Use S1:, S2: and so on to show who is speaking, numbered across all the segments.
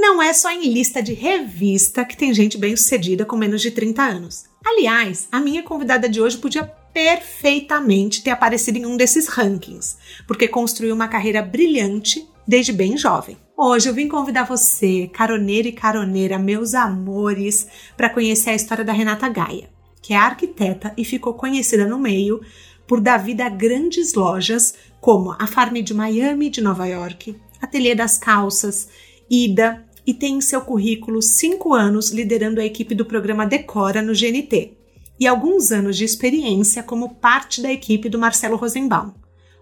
S1: Não é só em lista de revista que tem gente bem-sucedida com menos de 30 anos. Aliás, a minha convidada de hoje podia perfeitamente ter aparecido em um desses rankings, porque construiu uma carreira brilhante desde bem jovem. Hoje eu vim convidar você, caroneiro e caroneira, meus amores, para conhecer a história da Renata Gaia, que é arquiteta e ficou conhecida no meio por dar vida a grandes lojas como a Farm de Miami de Nova York, Ateliê das Calças, Ida, e tem em seu currículo cinco anos liderando a equipe do programa Decora no GNT e alguns anos de experiência como parte da equipe do Marcelo Rosenbaum.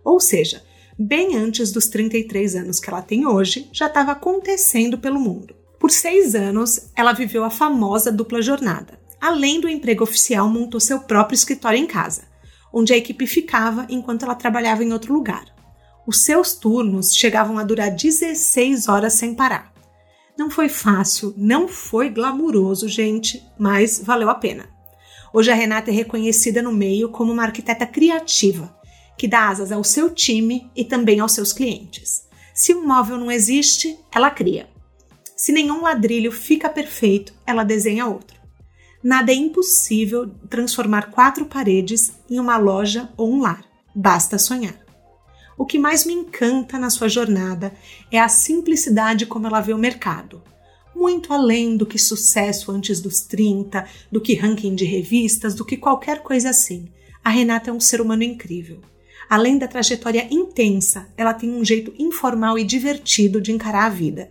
S1: Ou seja, bem antes dos 33 anos que ela tem hoje, já estava acontecendo pelo mundo. Por seis anos, ela viveu a famosa dupla jornada. Além do emprego oficial, montou seu próprio escritório em casa, onde a equipe ficava enquanto ela trabalhava em outro lugar. Os seus turnos chegavam a durar 16 horas sem parar. Não foi fácil, não foi glamuroso, gente, mas valeu a pena. Hoje a Renata é reconhecida no meio como uma arquiteta criativa, que dá asas ao seu time e também aos seus clientes. Se um móvel não existe, ela cria. Se nenhum ladrilho fica perfeito, ela desenha outro. Nada é impossível transformar quatro paredes em uma loja ou um lar. Basta sonhar. O que mais me encanta na sua jornada é a simplicidade como ela vê o mercado. Muito além do que sucesso antes dos 30, do que ranking de revistas, do que qualquer coisa assim. A Renata é um ser humano incrível. Além da trajetória intensa, ela tem um jeito informal e divertido de encarar a vida.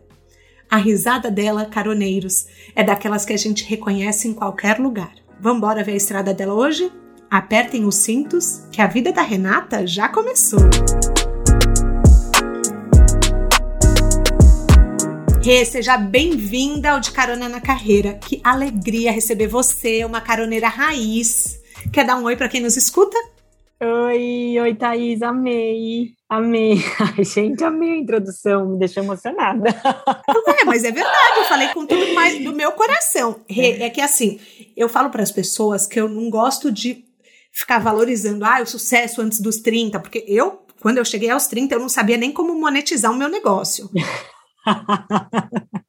S1: A risada dela, caroneiros, é daquelas que a gente reconhece em qualquer lugar. Vambora ver a estrada dela hoje? Apertem os cintos, que a vida da Renata já começou! Rê, seja bem-vinda ao De Carona na Carreira. Que alegria receber você, uma caroneira raiz. Quer dar um oi para quem nos escuta?
S2: Oi, oi, Thaís, amei, amei. Ai, gente, amei a introdução, me deixou emocionada.
S1: É, mas é verdade, eu falei com tudo mais do meu coração. É que assim, eu falo para as pessoas que eu não gosto de ficar valorizando ah, o sucesso antes dos 30, porque eu, quando eu cheguei aos 30, eu não sabia nem como monetizar o meu negócio.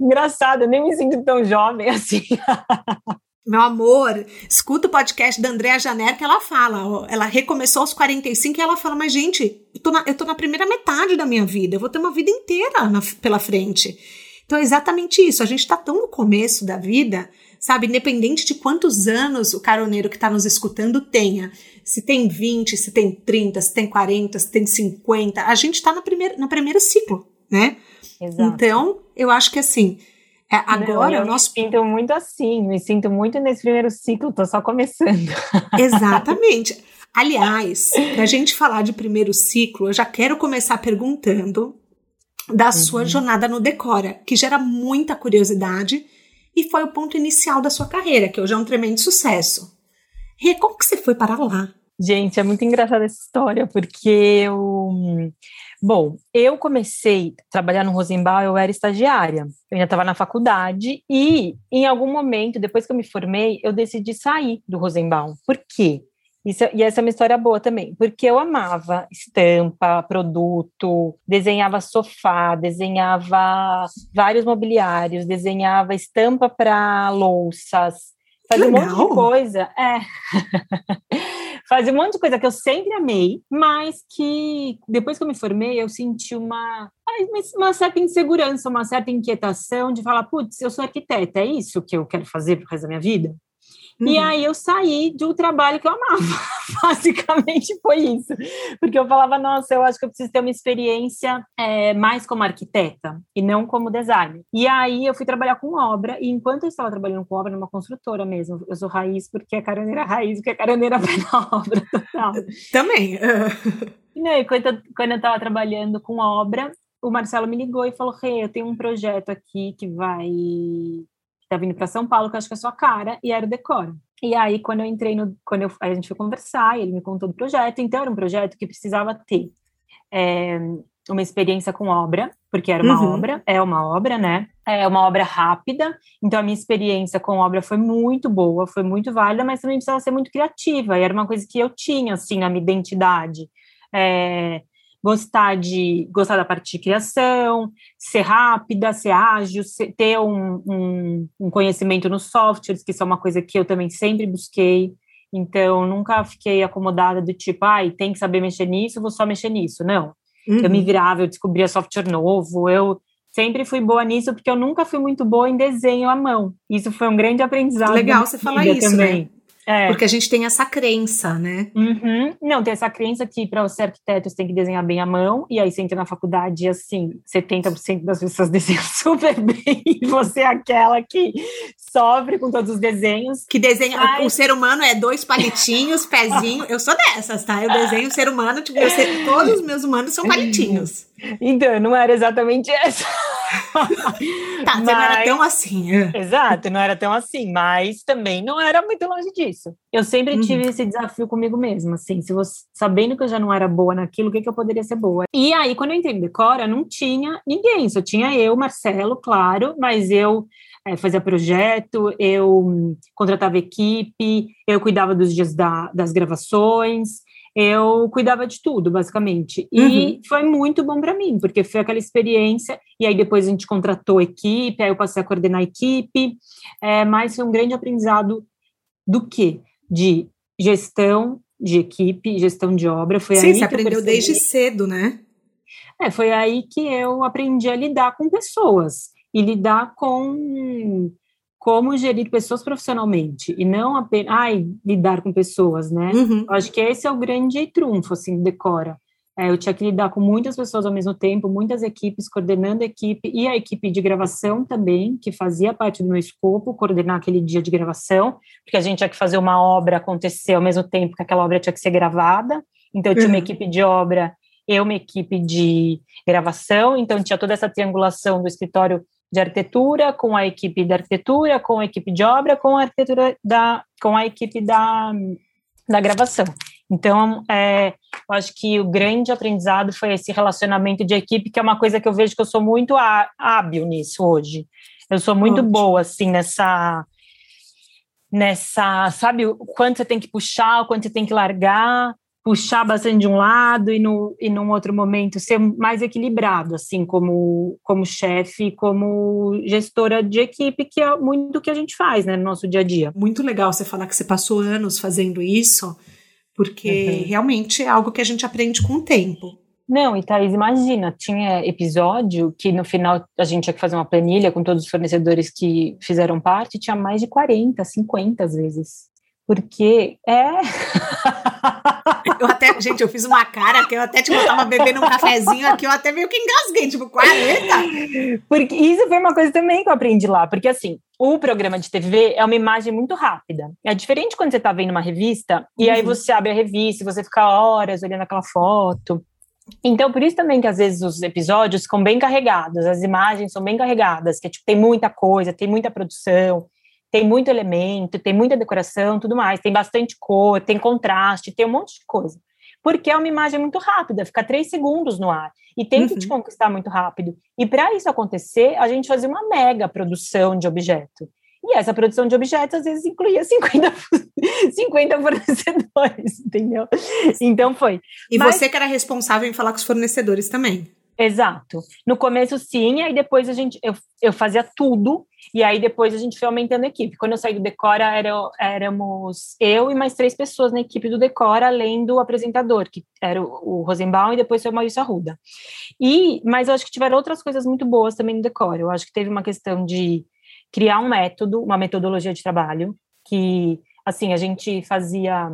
S2: Engraçado, eu nem me sinto tão jovem assim.
S1: Meu amor, escuta o podcast da Andréa Janer que ela fala, ela recomeçou aos 45 e ela fala, mas gente, eu tô, na, eu tô na primeira metade da minha vida, eu vou ter uma vida inteira na, pela frente. Então é exatamente isso, a gente tá tão no começo da vida, sabe, independente de quantos anos o caroneiro que tá nos escutando tenha, se tem 20, se tem 30, se tem 40, se tem 50, a gente tá na primeira, na primeiro ciclo, né? Exato. Então, eu acho que assim, é, agora
S2: Não, eu
S1: nosso...
S2: me sinto muito assim, me sinto muito nesse primeiro ciclo, tô só começando.
S1: Exatamente. Aliás, para a gente falar de primeiro ciclo, eu já quero começar perguntando da uhum. sua jornada no Decora, que gera muita curiosidade e foi o ponto inicial da sua carreira, que hoje é um tremendo sucesso. Como que você foi para lá?
S2: Gente, é muito engraçada essa história, porque eu Bom, eu comecei a trabalhar no Rosenbaum, eu era estagiária. Eu ainda estava na faculdade e, em algum momento, depois que eu me formei, eu decidi sair do Rosenbaum. Por quê? Isso, e essa é uma história boa também, porque eu amava estampa, produto, desenhava sofá, desenhava vários mobiliários, desenhava estampa para louças, fazia um monte de coisa. É. fazia um monte de coisa que eu sempre amei, mas que depois que eu me formei, eu senti uma, uma certa insegurança, uma certa inquietação de falar, putz, eu sou arquiteta, é isso que eu quero fazer pro resto da minha vida? Uhum. E aí eu saí de um trabalho que eu amava. Basicamente foi isso. Porque eu falava, nossa, eu acho que eu preciso ter uma experiência é, mais como arquiteta e não como designer. E aí eu fui trabalhar com obra, e enquanto eu estava trabalhando com obra, numa construtora mesmo, eu sou raiz porque é caroneira raiz, porque é caroneira pé na obra total.
S1: Também.
S2: não, e quando, eu, quando eu estava trabalhando com obra, o Marcelo me ligou e falou: Rê, hey, eu tenho um projeto aqui que vai tá vindo para São Paulo, que eu acho que é a sua cara, e era o Decora. E aí, quando eu entrei no. Quando eu, a gente foi conversar, ele me contou do projeto. Então, era um projeto que precisava ter é, uma experiência com obra, porque era uma uhum. obra, é uma obra, né? É uma obra rápida. Então, a minha experiência com obra foi muito boa, foi muito válida, mas também precisava ser muito criativa. E era uma coisa que eu tinha, assim, na minha identidade. É, gostar de gostar da parte de criação, ser rápida, ser ágil, ser, ter um, um, um, conhecimento nos softwares, que isso é uma coisa que eu também sempre busquei. Então, nunca fiquei acomodada do tipo, ai, tem que saber mexer nisso, vou só mexer nisso. Não. Uhum. Eu me virava, eu descobria software novo, eu sempre fui boa nisso, porque eu nunca fui muito boa em desenho à mão. Isso foi um grande aprendizado.
S1: Legal você falar isso, né? também. né? É. Porque a gente tem essa crença, né?
S2: Uhum. Não, tem essa crença que para você arquiteto você tem que desenhar bem a mão, e aí você entra na faculdade e assim, 70% das pessoas desenham super bem, e você é aquela que sofre com todos os desenhos.
S1: Que desenha, Mas... o ser humano é dois palitinhos, pezinho, eu sou dessas, tá? Eu desenho o ser humano, tipo, eu sei, todos os meus humanos são palitinhos.
S2: Então, não era exatamente essa.
S1: tá, mas, não era tão assim.
S2: É. Exato, não era tão assim, mas também não era muito longe disso. Eu sempre uhum. tive esse desafio comigo mesma, assim, se você, sabendo que eu já não era boa naquilo, o que, que eu poderia ser boa? E aí, quando eu entrei no Decora, não tinha ninguém, só tinha eu, Marcelo, claro, mas eu é, fazia projeto, eu contratava equipe, eu cuidava dos dias da, das gravações, eu cuidava de tudo, basicamente. E uhum. foi muito bom para mim, porque foi aquela experiência. E aí depois a gente contratou equipe, aí eu passei a coordenar a equipe. É, mas foi um grande aprendizado do quê? De gestão de equipe, gestão de obra. Foi
S1: Sim,
S2: aí
S1: você aprendeu desde cedo, né?
S2: É, foi aí que eu aprendi a lidar com pessoas e lidar com como gerir pessoas profissionalmente e não apenas ai, lidar com pessoas, né? Uhum. Acho que esse é o grande trunfo, assim, do Decora. É, eu tinha que lidar com muitas pessoas ao mesmo tempo, muitas equipes, coordenando a equipe e a equipe de gravação também, que fazia parte do meu escopo, coordenar aquele dia de gravação, porque a gente tinha que fazer uma obra acontecer ao mesmo tempo que aquela obra tinha que ser gravada. Então, eu tinha uma uhum. equipe de obra, eu uma equipe de gravação, então tinha toda essa triangulação do escritório de arquitetura, com a equipe de arquitetura, com a equipe de obra, com a arquitetura da, com a equipe da, da gravação. Então, é, eu acho que o grande aprendizado foi esse relacionamento de equipe, que é uma coisa que eu vejo que eu sou muito hábil nisso hoje. Eu sou muito Ótimo. boa, assim, nessa, nessa, sabe, o quanto você tem que puxar, o quanto você tem que largar, puxar bastante de um lado e, no, e num outro momento ser mais equilibrado, assim, como, como chefe, como gestora de equipe, que é muito o que a gente faz, né, no nosso dia a dia.
S1: Muito legal você falar que você passou anos fazendo isso, porque uhum. realmente é algo que a gente aprende com o tempo.
S2: Não, e Thaís, imagina, tinha episódio que no final a gente tinha que fazer uma planilha com todos os fornecedores que fizeram parte, tinha mais de 40, 50 às vezes. Porque é.
S1: Gente, eu fiz uma cara que eu até, tipo, eu tava bebendo um cafezinho aqui, eu até meio que engasguei, tipo, 40.
S2: Porque isso foi uma coisa também que eu aprendi lá, porque assim, o programa de TV é uma imagem muito rápida. É diferente quando você tá vendo uma revista, e uhum. aí você abre a revista, e você fica horas olhando aquela foto. Então, por isso também que às vezes os episódios ficam bem carregados, as imagens são bem carregadas, que tipo, tem muita coisa, tem muita produção, tem muito elemento, tem muita decoração, tudo mais, tem bastante cor, tem contraste, tem um monte de coisa. Porque é uma imagem muito rápida, fica três segundos no ar e tem uhum. que te uhum. conquistar muito rápido. E para isso acontecer, a gente fazia uma mega produção de objeto. E essa produção de objetos às vezes incluía 50, 50 fornecedores, entendeu? Então foi.
S1: E Mas, você que era responsável em falar com os fornecedores também.
S2: Exato. No começo, sim, aí depois a gente eu, eu fazia tudo, e aí depois a gente foi aumentando a equipe. Quando eu saí do Decora, era, éramos eu e mais três pessoas na equipe do Decora, além do apresentador, que era o, o Rosenbaum, e depois foi o Maurício Arruda. E, mas eu acho que tiveram outras coisas muito boas também no Decora. Eu acho que teve uma questão de criar um método, uma metodologia de trabalho, que, assim, a gente fazia.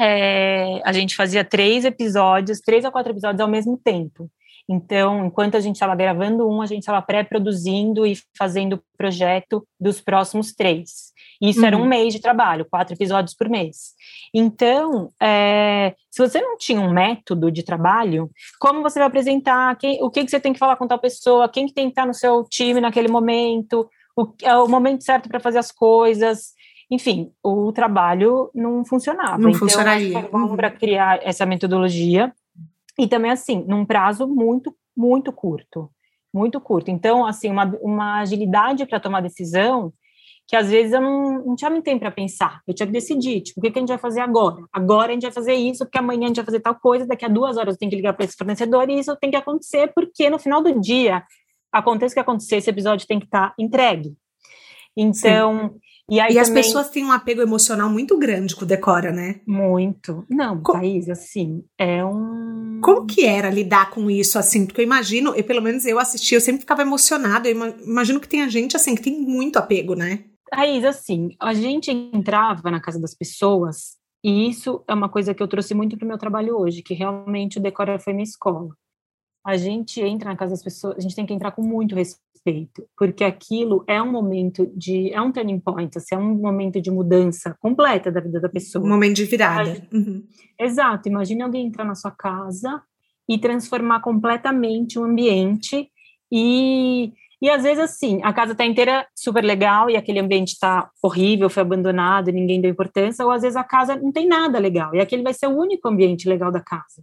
S2: É, a gente fazia três episódios, três a quatro episódios ao mesmo tempo. Então, enquanto a gente estava gravando um, a gente estava pré-produzindo e fazendo o projeto dos próximos três. Isso uhum. era um uhum. mês de trabalho, quatro episódios por mês. Então, é, se você não tinha um método de trabalho, como você vai apresentar? Quem, o que, que você tem que falar com tal pessoa? Quem que tem que estar no seu time naquele momento? O, é o momento certo para fazer as coisas? enfim, o trabalho não funcionava.
S1: Não
S2: então,
S1: funcionaria.
S2: Uhum. Para criar essa metodologia e também assim, num prazo muito, muito curto, muito curto. Então, assim, uma, uma agilidade para tomar decisão que às vezes eu não, não tinha muito tempo para pensar. Eu tinha que decidir, tipo, o que, que, a gente vai fazer agora? Agora a gente vai fazer isso, porque amanhã a gente vai fazer tal coisa, daqui a duas horas eu tenho que ligar para esse fornecedor e isso tem que acontecer, porque no final do dia, aconteça o que acontecer, esse episódio tem que estar tá entregue. Então, Sim.
S1: E, aí e as pessoas têm um apego emocional muito grande com o Decora, né?
S2: Muito. Não, Co Thaís, assim, é um.
S1: Como que era lidar com isso, assim? Porque eu imagino, e pelo menos eu assisti, eu sempre ficava emocionada. Eu imagino que tenha gente, assim, que tem muito apego, né?
S2: Thaís, assim, a gente entrava na casa das pessoas, e isso é uma coisa que eu trouxe muito para o meu trabalho hoje, que realmente o Decora foi minha escola a gente entra na casa das pessoas, a gente tem que entrar com muito respeito, porque aquilo é um momento de, é um turning point, assim, é um momento de mudança completa da vida da pessoa.
S1: Um momento de virada. Uhum.
S2: Exato, imagine alguém entrar na sua casa e transformar completamente o ambiente e e às vezes assim, a casa está inteira super legal e aquele ambiente está horrível, foi abandonado, ninguém deu importância, ou às vezes a casa não tem nada legal e aquele vai ser o único ambiente legal da casa.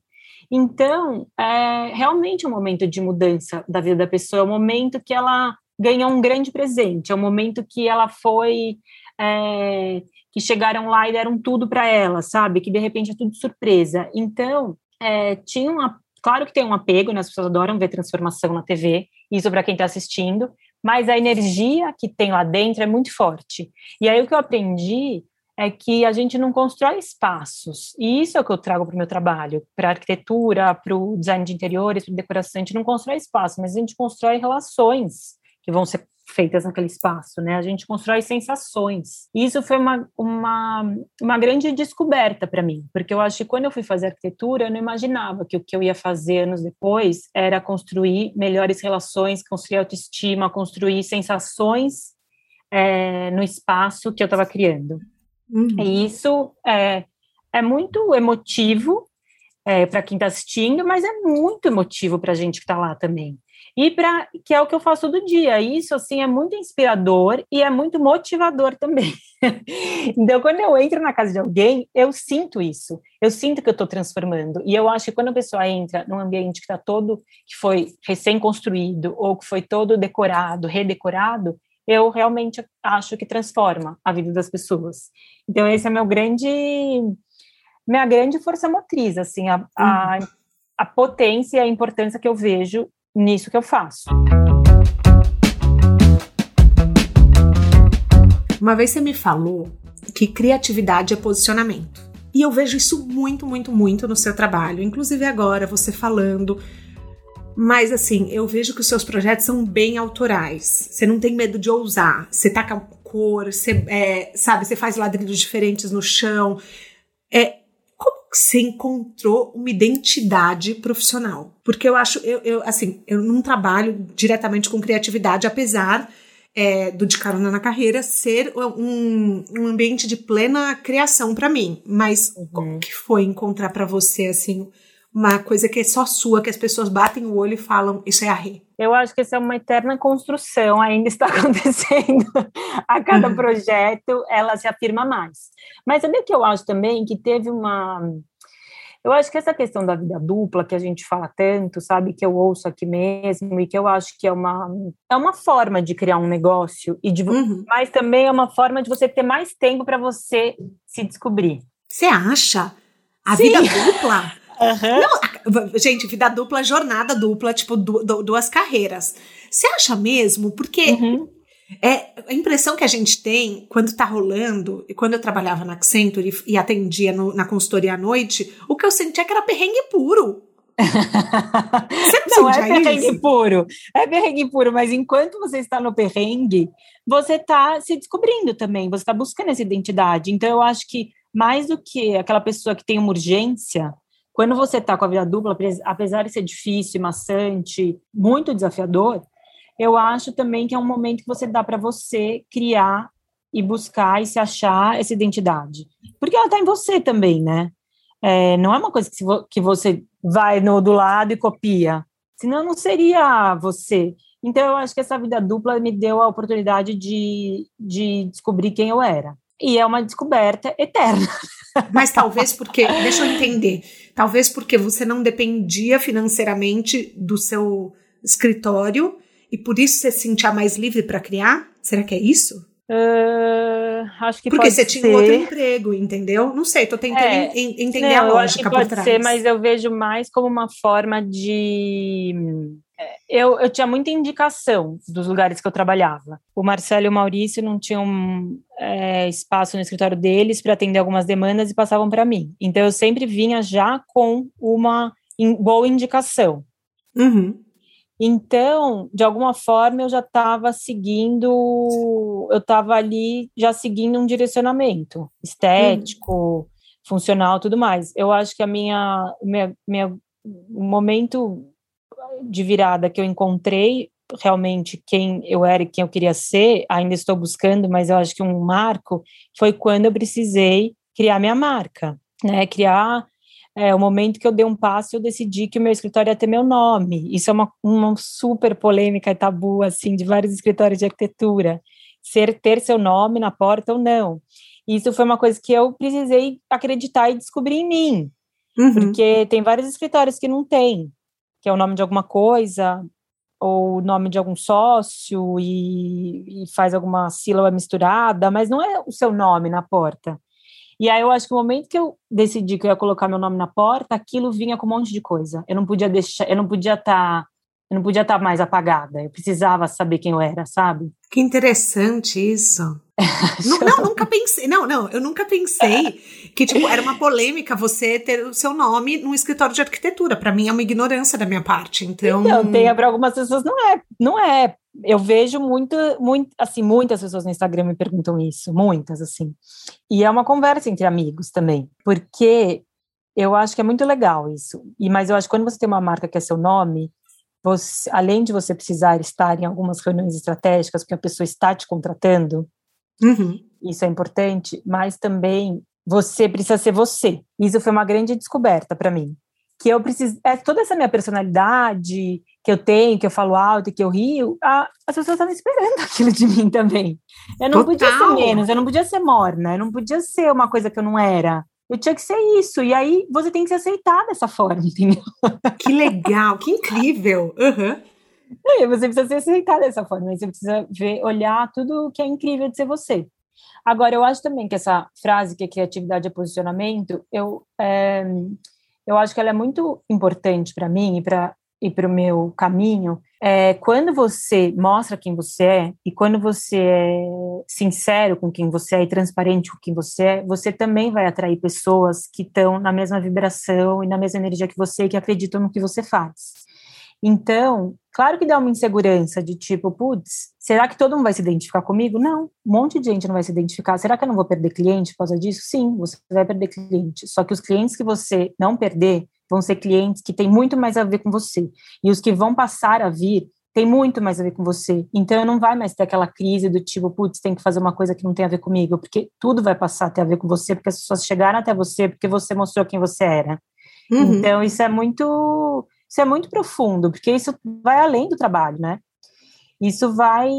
S2: Então, é realmente um momento de mudança da vida da pessoa, é um momento que ela ganha um grande presente, é um momento que ela foi. É, que chegaram lá e deram tudo para ela, sabe? Que de repente é tudo surpresa. Então, é, tinha uma. Claro que tem um apego, né? As pessoas adoram ver transformação na TV, isso para quem está assistindo, mas a energia que tem lá dentro é muito forte. E aí o que eu aprendi é que a gente não constrói espaços. E isso é o que eu trago para o meu trabalho, para arquitetura, para o design de interiores, para decoração. A gente não constrói espaço, mas a gente constrói relações que vão ser feitas naquele espaço, né? A gente constrói sensações. Isso foi uma, uma, uma grande descoberta para mim, porque eu acho que quando eu fui fazer arquitetura, eu não imaginava que o que eu ia fazer anos depois era construir melhores relações, construir autoestima, construir sensações é, no espaço que eu estava criando. Uhum. E isso é, é muito emotivo é, para quem está assistindo, mas é muito emotivo para a gente que está lá também. E para que é o que eu faço todo dia. Isso assim é muito inspirador e é muito motivador também. então, quando eu entro na casa de alguém, eu sinto isso. Eu sinto que eu estou transformando. E eu acho que quando a pessoa entra num ambiente que está todo que foi recém-construído ou que foi todo decorado, redecorado, eu realmente acho que transforma a vida das pessoas. Então, esse é meu grande, minha grande força motriz, assim, a, a, uhum. a potência e a importância que eu vejo nisso que eu faço.
S1: Uma vez você me falou que criatividade é posicionamento. E eu vejo isso muito, muito, muito no seu trabalho. Inclusive agora, você falando mas assim, eu vejo que os seus projetos são bem autorais. Você não tem medo de ousar. Você taca cor, você, é, sabe, você faz ladrilhos diferentes no chão. É, como que você encontrou uma identidade profissional? Porque eu acho, eu, eu assim, eu não trabalho diretamente com criatividade, apesar é, do De Carona na Carreira ser um, um ambiente de plena criação para mim. Mas uhum. como que foi encontrar para você, assim, uma coisa que é só sua, que as pessoas batem o olho e falam, isso é a Rê?
S2: Eu acho que isso é uma eterna construção, ainda está acontecendo. a cada projeto, ela se afirma mais. Mas sabe que eu acho também que teve uma. Eu acho que essa questão da vida dupla que a gente fala tanto, sabe, que eu ouço aqui mesmo e que eu acho que é uma é uma forma de criar um negócio e de uhum. mas também é uma forma de você ter mais tempo para você se descobrir.
S1: Você acha? A Sim. vida dupla Uhum. Não, gente, vida dupla, jornada dupla, tipo, du duas carreiras. Você acha mesmo? Porque uhum. é, a impressão que a gente tem quando tá rolando, e quando eu trabalhava na Accenture e, e atendia no, na consultoria à noite, o que eu sentia é que era perrengue puro.
S2: Você não, não é perrengue isso? puro, é perrengue puro, mas enquanto você está no perrengue, você está se descobrindo também, você está buscando essa identidade. Então, eu acho que mais do que aquela pessoa que tem uma urgência, quando você está com a vida dupla, apesar de ser difícil, maçante, muito desafiador, eu acho também que é um momento que você dá para você criar e buscar e se achar essa identidade. Porque ela está em você também, né? É, não é uma coisa que, que você vai no do lado e copia. Senão não seria você. Então, eu acho que essa vida dupla me deu a oportunidade de, de descobrir quem eu era. e é uma descoberta eterna.
S1: Mas talvez porque, deixa eu entender, talvez porque você não dependia financeiramente do seu escritório e por isso você se sentia mais livre para criar? Será que é isso?
S2: Uh, acho que
S1: Porque você
S2: ser.
S1: tinha outro emprego, entendeu? Não sei, tô tentando é, entender não, a lógica
S2: eu acho que pode trás. ser, mas eu vejo mais como uma forma de eu, eu tinha muita indicação dos lugares que eu trabalhava. O Marcelo e o Maurício não tinham é, espaço no escritório deles para atender algumas demandas e passavam para mim. Então eu sempre vinha já com uma in, boa indicação.
S1: Uhum.
S2: Então, de alguma forma, eu já estava seguindo, eu estava ali já seguindo um direcionamento estético, uhum. funcional, tudo mais. Eu acho que a minha, minha, minha momento de virada que eu encontrei realmente quem eu era e quem eu queria ser, ainda estou buscando, mas eu acho que um marco foi quando eu precisei criar minha marca, né? Criar é, o momento que eu dei um passo, eu decidi que o meu escritório ia ter meu nome. Isso é uma, uma super polêmica e tabu, assim, de vários escritórios de arquitetura. Ser, ter seu nome na porta ou não. Isso foi uma coisa que eu precisei acreditar e descobrir em mim. Uhum. Porque tem vários escritórios que não tem, que é o nome de alguma coisa, ou o nome de algum sócio, e, e faz alguma sílaba misturada, mas não é o seu nome na porta. E aí eu acho que o momento que eu decidi que eu ia colocar meu nome na porta, aquilo vinha com um monte de coisa. Eu não podia deixar, eu não podia estar, tá, eu não podia estar tá mais apagada. Eu precisava saber quem eu era, sabe?
S1: Que interessante isso. não, não, nunca pensei. Não, não, eu nunca pensei que tipo era uma polêmica você ter o seu nome num escritório de arquitetura. Para mim é uma ignorância da minha parte. Então,
S2: não, tem para algumas pessoas não é, não é eu vejo muito, muito, assim, muitas pessoas no Instagram me perguntam isso, muitas, assim. E é uma conversa entre amigos também, porque eu acho que é muito legal isso. E mas eu acho que quando você tem uma marca que é seu nome, você, além de você precisar estar em algumas reuniões estratégicas, porque a pessoa está te contratando,
S1: uhum.
S2: isso é importante, mas também você precisa ser você. Isso foi uma grande descoberta para mim. Que eu preciso. É, toda essa minha personalidade, que eu tenho, que eu falo alto e que eu rio, a, as pessoas estavam esperando aquilo de mim também. Eu não Total. podia ser menos, eu não podia ser morna, eu não podia ser uma coisa que eu não era. Eu tinha que ser isso. E aí você tem que se aceitar dessa forma, entendeu?
S1: Que legal, que incrível. Uhum.
S2: E você precisa se aceitar dessa forma. Você precisa ver, olhar tudo que é incrível de ser você. Agora, eu acho também que essa frase que é criatividade é posicionamento, eu, é, eu acho que ela é muito importante para mim e para e para o meu caminho, é, quando você mostra quem você é e quando você é sincero com quem você é e transparente com quem você é, você também vai atrair pessoas que estão na mesma vibração e na mesma energia que você e que acreditam no que você faz. Então, claro que dá uma insegurança de tipo, putz, será que todo mundo vai se identificar comigo? Não, um monte de gente não vai se identificar. Será que eu não vou perder cliente por causa disso? Sim, você vai perder cliente. Só que os clientes que você não perder, vão ser clientes que têm muito mais a ver com você. E os que vão passar a vir têm muito mais a ver com você. Então, não vai mais ter aquela crise do tipo, putz, tem que fazer uma coisa que não tem a ver comigo, porque tudo vai passar a ter a ver com você, porque as pessoas chegaram até você, porque você mostrou quem você era. Uhum. Então, isso é muito, isso é muito profundo, porque isso vai além do trabalho, né? Isso vai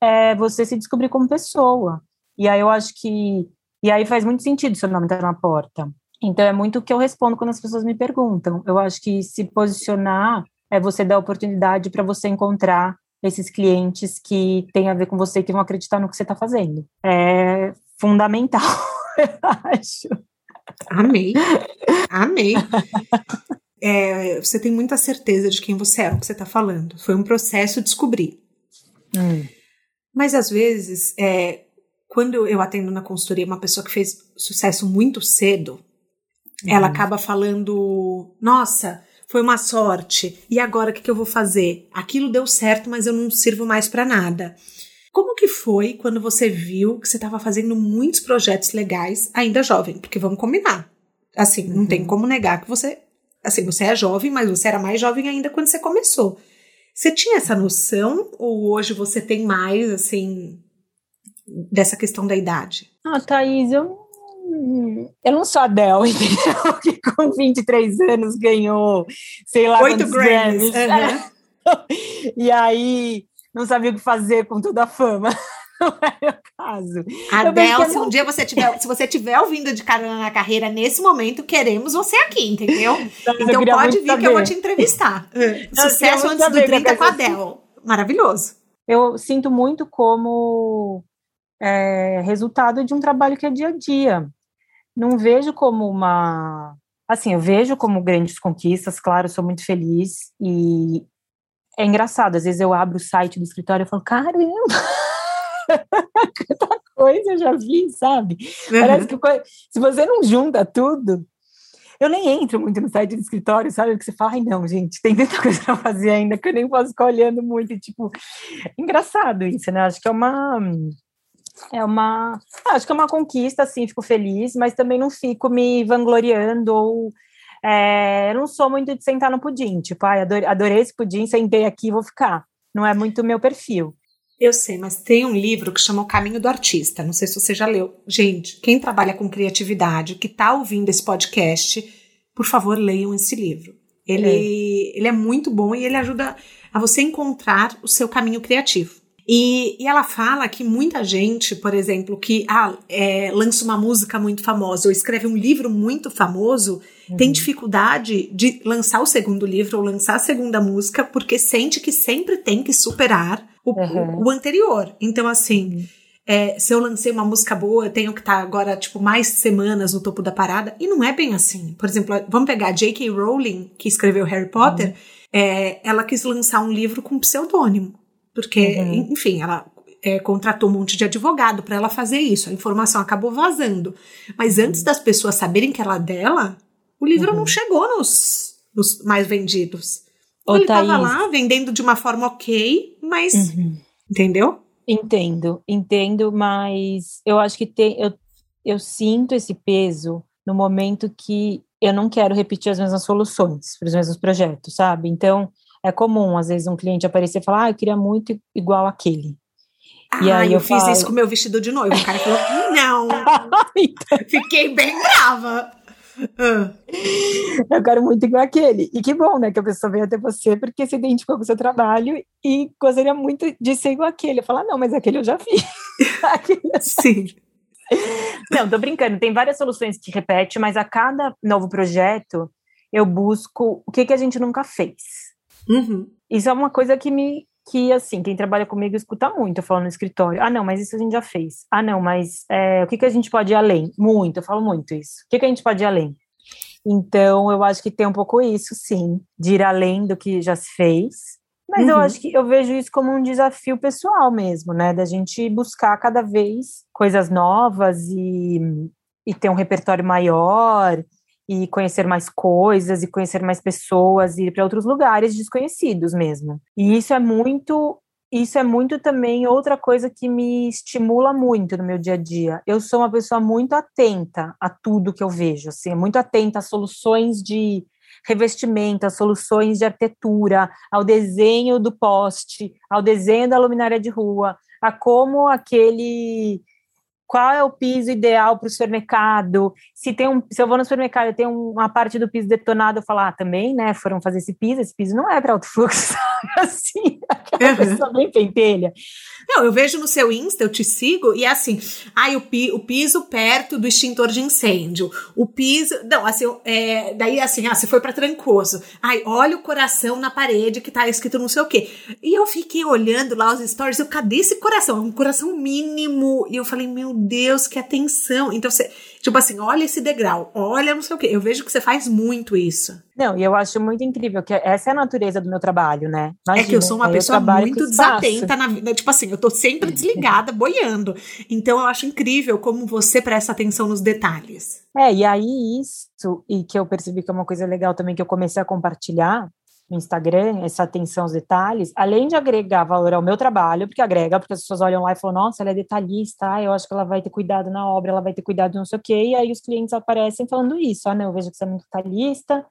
S2: é, você se descobrir como pessoa. E aí eu acho que e aí faz muito sentido seu nome estar na porta. Então é muito o que eu respondo quando as pessoas me perguntam. Eu acho que se posicionar é você dar oportunidade para você encontrar esses clientes que têm a ver com você, que vão acreditar no que você está fazendo. É fundamental, eu acho.
S1: Amei. Amei. É, você tem muita certeza de quem você é, o que você está falando. Foi um processo descobrir.
S2: Hum.
S1: Mas às vezes, é, quando eu atendo na consultoria uma pessoa que fez sucesso muito cedo, Uhum. Ela acaba falando: Nossa, foi uma sorte. E agora o que, que eu vou fazer? Aquilo deu certo, mas eu não sirvo mais para nada. Como que foi quando você viu que você estava fazendo muitos projetos legais, ainda jovem? Porque vamos combinar. Assim, não tem uhum. como negar que você. Assim, você é jovem, mas você era mais jovem ainda quando você começou. Você tinha essa noção ou hoje você tem mais, assim, dessa questão da idade?
S2: Ah, Thaís, eu eu não sou a Adele, entendeu? Que com 23 anos ganhou, sei lá,
S1: oito Grammys. Uhum.
S2: e aí não sabia o que fazer com toda a fama. Não é o caso.
S1: Adel, se um dia você tiver, se você tiver ouvindo de carona na carreira nesse momento, queremos você aqui, entendeu? então pode vir saber. que eu vou te entrevistar. Sucesso antes do 30 com a Adel. Maravilhoso.
S2: Eu sinto muito como é, resultado de um trabalho que é dia a dia. Não vejo como uma. Assim, eu vejo como grandes conquistas, claro, sou muito feliz e é engraçado. Às vezes eu abro o site do escritório e falo, caramba, quanta coisa eu já vi, sabe? Uhum. Parece que se você não junta tudo, eu nem entro muito no site do escritório, sabe? Porque você fala, ai não, gente, tem tanta coisa para fazer ainda que eu nem posso ficar olhando muito. E, tipo, engraçado isso, né? Acho que é uma é uma. Ah, acho que é uma conquista, assim, fico feliz, mas também não fico me vangloriando ou. É, não sou muito de sentar no pudim, tipo, ai, adorei, adorei esse pudim, sentei aqui vou ficar. Não é muito meu perfil.
S1: Eu sei, mas tem um livro que chama O Caminho do Artista. Não sei se você já leu. Gente, quem trabalha com criatividade, que está ouvindo esse podcast, por favor, leiam esse livro. Ele é. ele é muito bom e ele ajuda a você encontrar o seu caminho criativo. E, e, ela fala que muita gente, por exemplo, que ah, é, lança uma música muito famosa ou escreve um livro muito famoso, uhum. tem dificuldade de lançar o segundo livro ou lançar a segunda música porque sente que sempre tem que superar o, uhum. o, anterior. Então, assim, uhum. é, se eu lancei uma música boa, eu tenho que estar tá agora, tipo, mais semanas no topo da parada. E não é bem assim. Por exemplo, vamos pegar J.K. Rowling, que escreveu Harry Potter, uhum. é, ela quis lançar um livro com pseudônimo porque, uhum. enfim, ela é, contratou um monte de advogado para ela fazer isso. A informação acabou vazando. Mas antes das pessoas saberem que ela é dela, o livro uhum. não chegou nos, nos, mais vendidos. Ô, ele estava lá vendendo de uma forma ok, mas. Uhum. Entendeu?
S2: Entendo, entendo, mas eu acho que tem, eu, eu sinto esse peso no momento que eu não quero repetir as mesmas soluções para os mesmos projetos, sabe? Então, é comum, às vezes, um cliente aparecer e falar, ah, eu queria muito igual aquele.
S1: Ah, e aí eu, eu fiz falo... isso com o meu vestido de noivo. O cara falou, não. então... Fiquei bem brava.
S2: Eu quero muito igual aquele. E que bom, né, que a pessoa veio até você porque se identificou com o seu trabalho e gostaria muito de ser igual aquele. Eu falo, ah, não, mas aquele eu já vi.
S1: Sim.
S2: Não, tô brincando. Tem várias soluções que repete, mas a cada novo projeto eu busco o que, que a gente nunca fez.
S1: Uhum.
S2: Isso é uma coisa que me que assim quem trabalha comigo escuta muito eu falo no escritório ah não mas isso a gente já fez. Ah não mas é, o que que a gente pode ir além? Muito eu falo muito isso. O que que a gente pode ir além? Então eu acho que tem um pouco isso sim de ir além do que já se fez mas uhum. eu acho que eu vejo isso como um desafio pessoal mesmo né da gente buscar cada vez coisas novas e, e ter um repertório maior e conhecer mais coisas e conhecer mais pessoas e ir para outros lugares desconhecidos mesmo. E isso é muito isso é muito também outra coisa que me estimula muito no meu dia a dia. Eu sou uma pessoa muito atenta a tudo que eu vejo, assim, muito atenta a soluções de revestimento, a soluções de arquitetura, ao desenho do poste, ao desenho da luminária de rua, a como aquele qual é o piso ideal para o supermercado. Se tem um, se eu vou no supermercado e tem uma parte do piso detonado, eu falo, ah, também, né? Foram fazer esse piso, esse piso não é para alto fluxo, assim, aquela uhum. pessoa bem pentelha.
S1: Não, eu vejo no seu Insta, eu te sigo, e é assim, ai, o, pi, o piso perto do extintor de incêndio, o piso, não, assim, é, daí assim, ah, você foi para Trancoso, ai, olha o coração na parede que tá escrito não sei o quê. E eu fiquei olhando lá os stories, eu, cadê esse coração? Um coração mínimo, e eu falei, meu Deus, que atenção. Então você, tipo assim, olha esse degrau, olha não sei o quê. Eu vejo que você faz muito isso.
S2: Não, e eu acho muito incrível que essa é a natureza do meu trabalho, né?
S1: Imagina, é que eu sou uma pessoa muito desatenta na vida. Tipo assim, eu tô sempre desligada, boiando. Então eu acho incrível como você presta atenção nos detalhes.
S2: É, e aí isso, e que eu percebi que é uma coisa legal também que eu comecei a compartilhar, no Instagram, essa atenção aos detalhes, além de agregar valor ao meu trabalho, porque agrega, porque as pessoas olham lá e falam, nossa, ela é detalhista, eu acho que ela vai ter cuidado na obra, ela vai ter cuidado não sei o quê, e aí os clientes aparecem falando isso, ah, não, eu vejo que você é muito detalhista,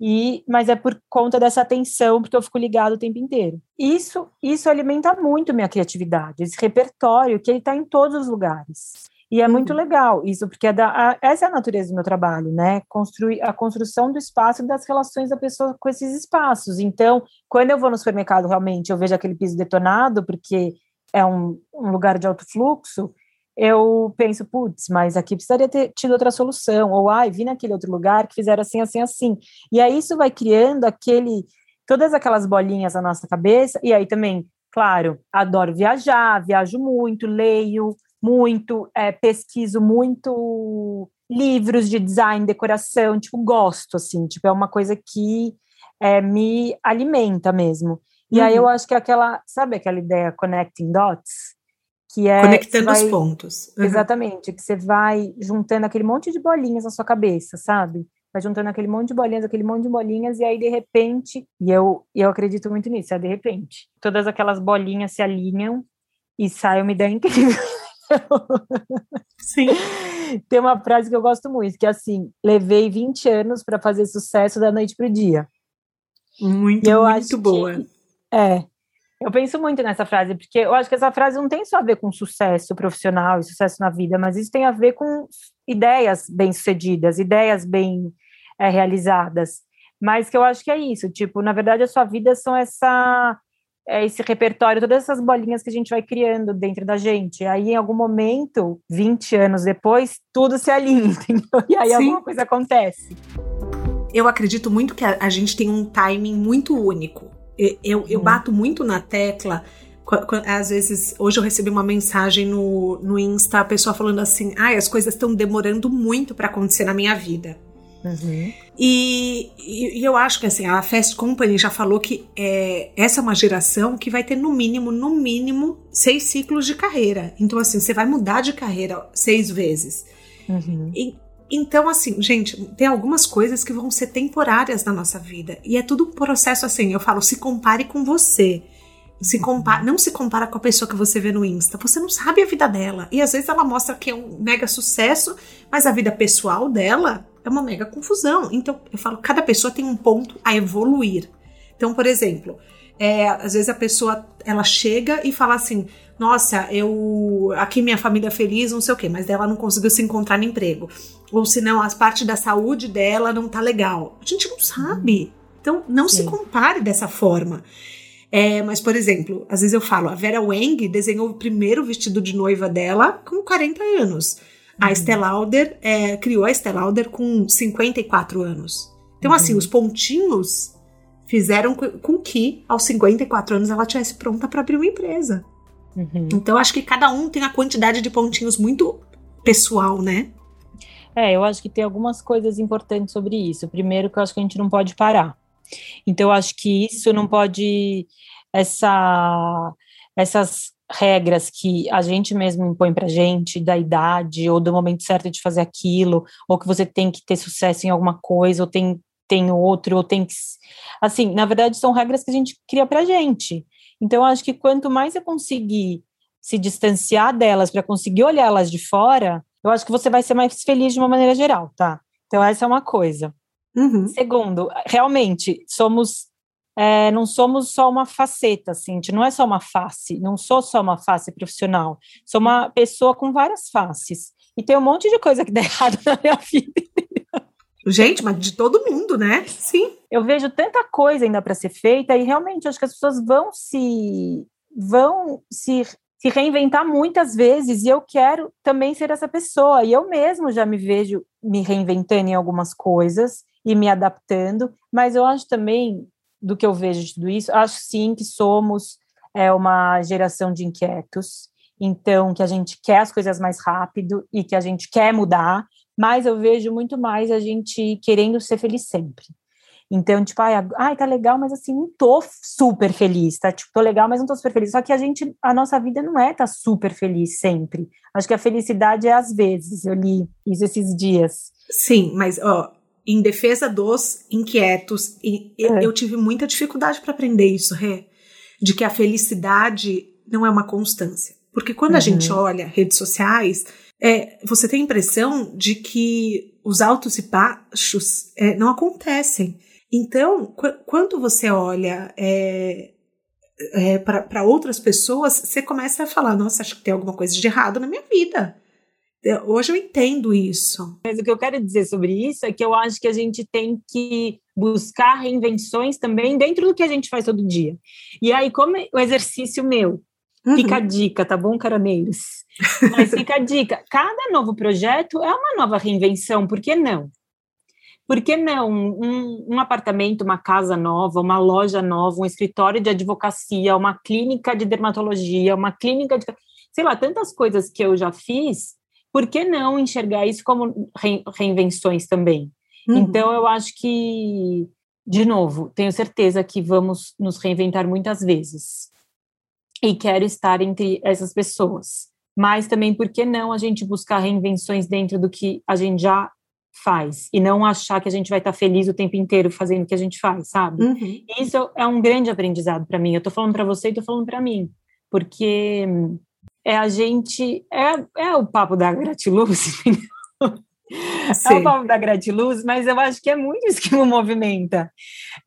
S2: e, mas é por conta dessa atenção, porque eu fico ligado o tempo inteiro. Isso, isso alimenta muito minha criatividade, esse repertório que ele está em todos os lugares. E é muito uhum. legal isso, porque é da, a, essa é a natureza do meu trabalho, né? Construir a construção do espaço e das relações da pessoa com esses espaços. Então, quando eu vou no supermercado, realmente, eu vejo aquele piso detonado, porque é um, um lugar de alto fluxo, eu penso, putz, mas aqui precisaria ter tido outra solução, ou ai, vi naquele outro lugar que fizeram assim, assim, assim. E aí isso vai criando aquele, todas aquelas bolinhas na nossa cabeça, e aí também, claro, adoro viajar, viajo muito, leio muito, é, pesquiso muito livros de design, decoração, tipo, gosto, assim, tipo, é uma coisa que é, me alimenta mesmo. E uhum. aí eu acho que aquela, sabe aquela ideia connecting dots?
S1: Que é conectando vai, os pontos.
S2: Uhum. Exatamente, que você vai juntando aquele monte de bolinhas na sua cabeça, sabe? Vai juntando aquele monte de bolinhas, aquele monte de bolinhas, e aí de repente, e eu, eu acredito muito nisso, é de repente, todas aquelas bolinhas se alinham e sai uma ideia incrível.
S1: Sim.
S2: Tem uma frase que eu gosto muito, que é assim: levei 20 anos para fazer sucesso da noite para o dia.
S1: Muito, eu muito boa.
S2: Que, é. Eu penso muito nessa frase, porque eu acho que essa frase não tem só a ver com sucesso profissional e sucesso na vida, mas isso tem a ver com ideias bem-sucedidas, ideias bem é, realizadas. Mas que eu acho que é isso, tipo, na verdade a sua vida são essa é, esse repertório, todas essas bolinhas que a gente vai criando dentro da gente. Aí, em algum momento, 20 anos depois, tudo se alinha, entendeu? E aí Sim. alguma coisa acontece.
S1: Eu acredito muito que a, a gente tem um timing muito único. Eu, eu, eu bato muito na tecla às vezes, hoje eu recebi uma mensagem no, no Insta, a pessoa falando assim: ai, as coisas estão demorando muito para acontecer na minha vida. Uhum. E, e, eu acho que assim, a Fast Company já falou que é, essa é uma geração que vai ter no mínimo, no mínimo, seis ciclos de carreira. Então, assim, você vai mudar de carreira seis vezes. Uhum. E, então, assim, gente, tem algumas coisas que vão ser temporárias na nossa vida. E é tudo um processo assim. Eu falo, se compare com você. Se compara, não se compara com a pessoa que você vê no Insta. Você não sabe a vida dela. E às vezes ela mostra que é um mega sucesso, mas a vida pessoal dela é uma mega confusão. Então, eu falo, cada pessoa tem um ponto a evoluir. Então, por exemplo, é, às vezes a pessoa ela chega e fala assim: Nossa, eu aqui minha família é feliz, não sei o quê, mas ela não conseguiu se encontrar no emprego. Ou se não, as partes da saúde dela não tá legal. A gente não sabe. Então, não Sim. se compare dessa forma. É, mas, por exemplo, às vezes eu falo, a Vera Wang desenhou o primeiro vestido de noiva dela com 40 anos. A uhum. É, criou a Estée Lauder com 54 anos. Então, assim, uhum. assim, os pontinhos fizeram com que, aos 54 anos, ela tivesse pronta para abrir uma empresa. Uhum. Então, acho que cada um tem a quantidade de pontinhos muito pessoal, né?
S2: É, eu acho que tem algumas coisas importantes sobre isso. Primeiro, que eu acho que a gente não pode parar. Então, eu acho que isso não pode. Essa, essas regras que a gente mesmo impõe para gente, da idade, ou do momento certo de fazer aquilo, ou que você tem que ter sucesso em alguma coisa, ou tem, tem outro, ou tem que. Assim, na verdade, são regras que a gente cria para gente. Então, eu acho que quanto mais eu conseguir se distanciar delas para conseguir olhá-las de fora, eu acho que você vai ser mais feliz de uma maneira geral, tá? Então, essa é uma coisa. Uhum. Segundo, realmente, somos é, não somos só uma faceta, assim, não é só uma face, não sou só uma face profissional, sou uma pessoa com várias faces. E tem um monte de coisa que dá errado na minha vida.
S1: Gente, mas de todo mundo, né?
S2: Sim. Eu vejo tanta coisa ainda para ser feita e realmente acho que as pessoas vão se vão se, se reinventar muitas vezes e eu quero também ser essa pessoa. E eu mesmo já me vejo me reinventando em algumas coisas e me adaptando, mas eu acho também do que eu vejo de tudo isso, acho sim que somos é, uma geração de inquietos, então que a gente quer as coisas mais rápido e que a gente quer mudar, mas eu vejo muito mais a gente querendo ser feliz sempre. Então, tipo, ai, ai, tá legal, mas assim, não tô super feliz, tá? Tipo, tô legal, mas não tô super feliz. Só que a gente, a nossa vida não é tá super feliz sempre. Acho que a felicidade é às vezes. Eu li isso esses dias.
S1: Sim, mas, ó, em defesa dos inquietos. E é. eu tive muita dificuldade para aprender isso, Rê, de que a felicidade não é uma constância. Porque quando uhum. a gente olha redes sociais, é, você tem a impressão de que os altos e baixos é, não acontecem. Então, quando você olha é, é, para outras pessoas, você começa a falar: nossa, acho que tem alguma coisa de errado na minha vida. É, hoje eu entendo isso.
S2: Mas o que eu quero dizer sobre isso é que eu acho que a gente tem que buscar reinvenções também dentro do que a gente faz todo dia. E aí, como o exercício meu Uhum. Fica a dica, tá bom, carameiros? Mas fica a dica. Cada novo projeto é uma nova reinvenção, por que não? Por que não um, um, apartamento, uma casa nova, uma loja nova, um escritório de advocacia, uma clínica de dermatologia, uma clínica de. sei lá, tantas coisas que eu já fiz, por que não enxergar isso como reinvenções também? Uhum. Então, eu acho que, de novo, tenho certeza que vamos nos reinventar muitas vezes. E quero estar entre essas pessoas. Mas também, por que não a gente buscar reinvenções dentro do que a gente já faz e não achar que a gente vai estar feliz o tempo inteiro fazendo o que a gente faz, sabe? Uhum. Isso é um grande aprendizado para mim. Eu tô falando para você e tô falando para mim, porque é a gente é, é o papo da gratiluz, É o papo da gratiluz, mas eu acho que é muito isso que me movimenta.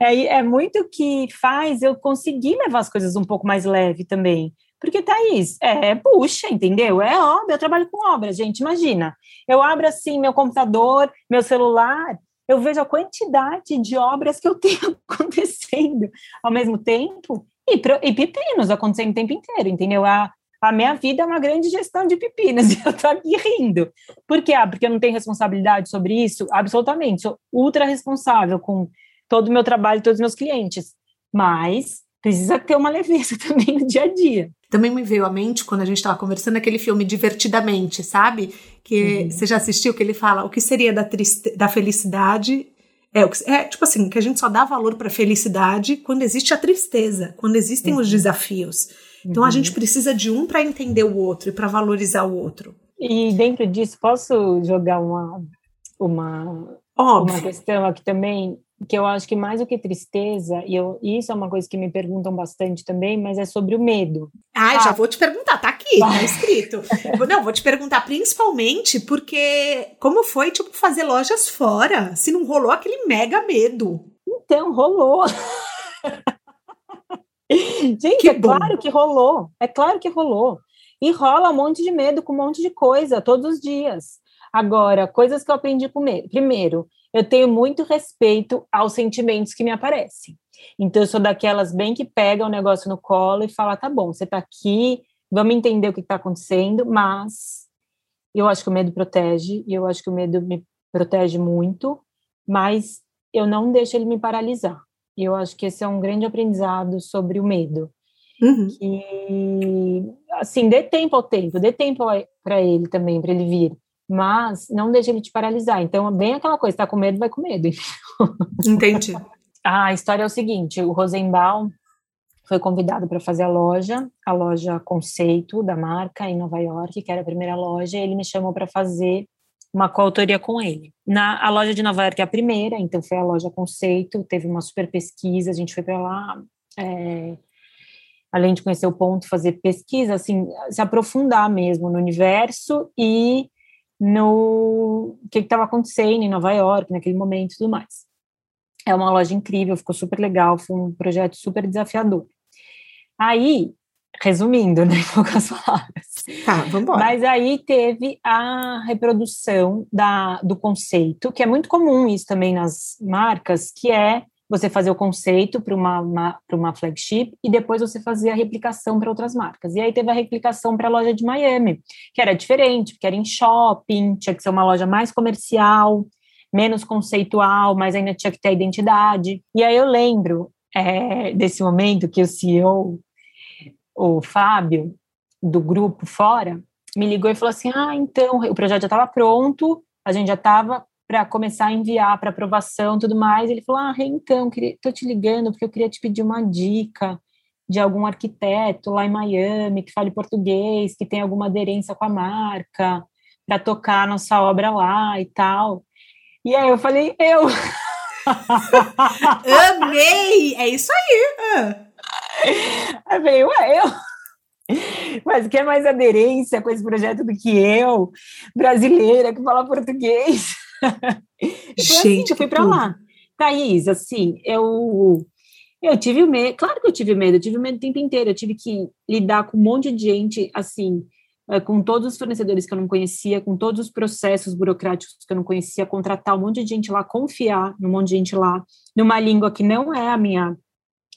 S2: É, é muito que faz eu conseguir levar as coisas um pouco mais leve também. Porque, Thaís, é, puxa, entendeu? É obra, eu trabalho com obra, gente, imagina. Eu abro assim meu computador, meu celular, eu vejo a quantidade de obras que eu tenho acontecendo ao mesmo tempo e, e pepinos acontecendo o tempo inteiro, entendeu? A, a minha vida é uma grande gestão de pepinos e eu tô aqui rindo. Por quê? Ah, porque eu não tenho responsabilidade sobre isso? Absolutamente, sou ultra responsável com todo o meu trabalho e todos os meus clientes. Mas precisa ter uma leveza também no dia a dia.
S1: Também me veio à mente quando a gente estava conversando aquele filme Divertidamente, sabe? Que uhum. você já assistiu, que ele fala o que seria da, triste, da felicidade. É, é tipo assim, que a gente só dá valor para felicidade quando existe a tristeza, quando existem uhum. os desafios. Então uhum. a gente precisa de um para entender o outro e para valorizar o outro.
S2: E dentro disso, posso jogar uma, uma, uma questão aqui também? que eu acho que mais do que tristeza, e eu, isso é uma coisa que me perguntam bastante também, mas é sobre o medo.
S1: Ah, ah. já vou te perguntar, tá aqui, tá escrito. não, vou te perguntar principalmente porque como foi, tipo, fazer lojas fora, se não rolou aquele mega medo.
S2: Então, rolou. Gente, que é bom. claro que rolou, é claro que rolou. E rola um monte de medo com um monte de coisa, todos os dias. Agora, coisas que eu aprendi com medo. Primeiro, eu tenho muito respeito aos sentimentos que me aparecem. Então, eu sou daquelas bem que pega o negócio no colo e fala: tá bom, você tá aqui, vamos entender o que está acontecendo, mas eu acho que o medo protege, e eu acho que o medo me protege muito, mas eu não deixo ele me paralisar. E eu acho que esse é um grande aprendizado sobre o medo. Uhum. Que, assim, dê tempo ao tempo, dê tempo para ele também, para ele vir mas não deixa ele te paralisar. Então, é bem aquela coisa, tá com medo, vai com medo.
S1: Entendi.
S2: a história é o seguinte, o Rosenbaum foi convidado para fazer a loja, a loja conceito da marca em Nova York, que era a primeira loja, e ele me chamou para fazer uma coautoria com ele. Na a loja de Nova York é a primeira, então foi a loja conceito, teve uma super pesquisa, a gente foi para lá, é, além de conhecer o ponto, fazer pesquisa, assim, se aprofundar mesmo no universo e no que estava acontecendo em Nova York naquele momento e tudo mais. É uma loja incrível, ficou super legal, foi um projeto super desafiador. Aí, resumindo, né, em poucas palavras.
S1: Tá, vamos embora.
S2: Mas aí teve a reprodução da, do conceito, que é muito comum isso também nas marcas, que é você fazer o conceito para uma, uma, uma flagship e depois você fazer a replicação para outras marcas. E aí teve a replicação para a loja de Miami, que era diferente, porque era em shopping, tinha que ser uma loja mais comercial, menos conceitual, mas ainda tinha que ter a identidade. E aí eu lembro é, desse momento que o CEO, o Fábio, do grupo fora, me ligou e falou assim: Ah, então, o projeto já estava pronto, a gente já estava para começar a enviar para aprovação tudo mais. Ele falou: Ah, então, estou te ligando porque eu queria te pedir uma dica de algum arquiteto lá em Miami que fale português, que tem alguma aderência com a marca, para tocar nossa obra lá e tal. E aí eu falei: Eu.
S1: Amei! É isso aí!
S2: Aí eu falei: Ué, eu. Mas quer mais aderência com esse projeto do que eu, brasileira, que fala português? Assim, Gente, eu fui para lá. Thaís, assim, eu eu tive medo, claro que eu tive medo, eu tive medo o tempo inteiro, eu tive que lidar com um monte de gente, assim, eh, com todos os fornecedores que eu não conhecia, com todos os processos burocráticos que eu não conhecia, contratar um monte de gente lá, confiar num monte de gente lá, numa língua que não é a minha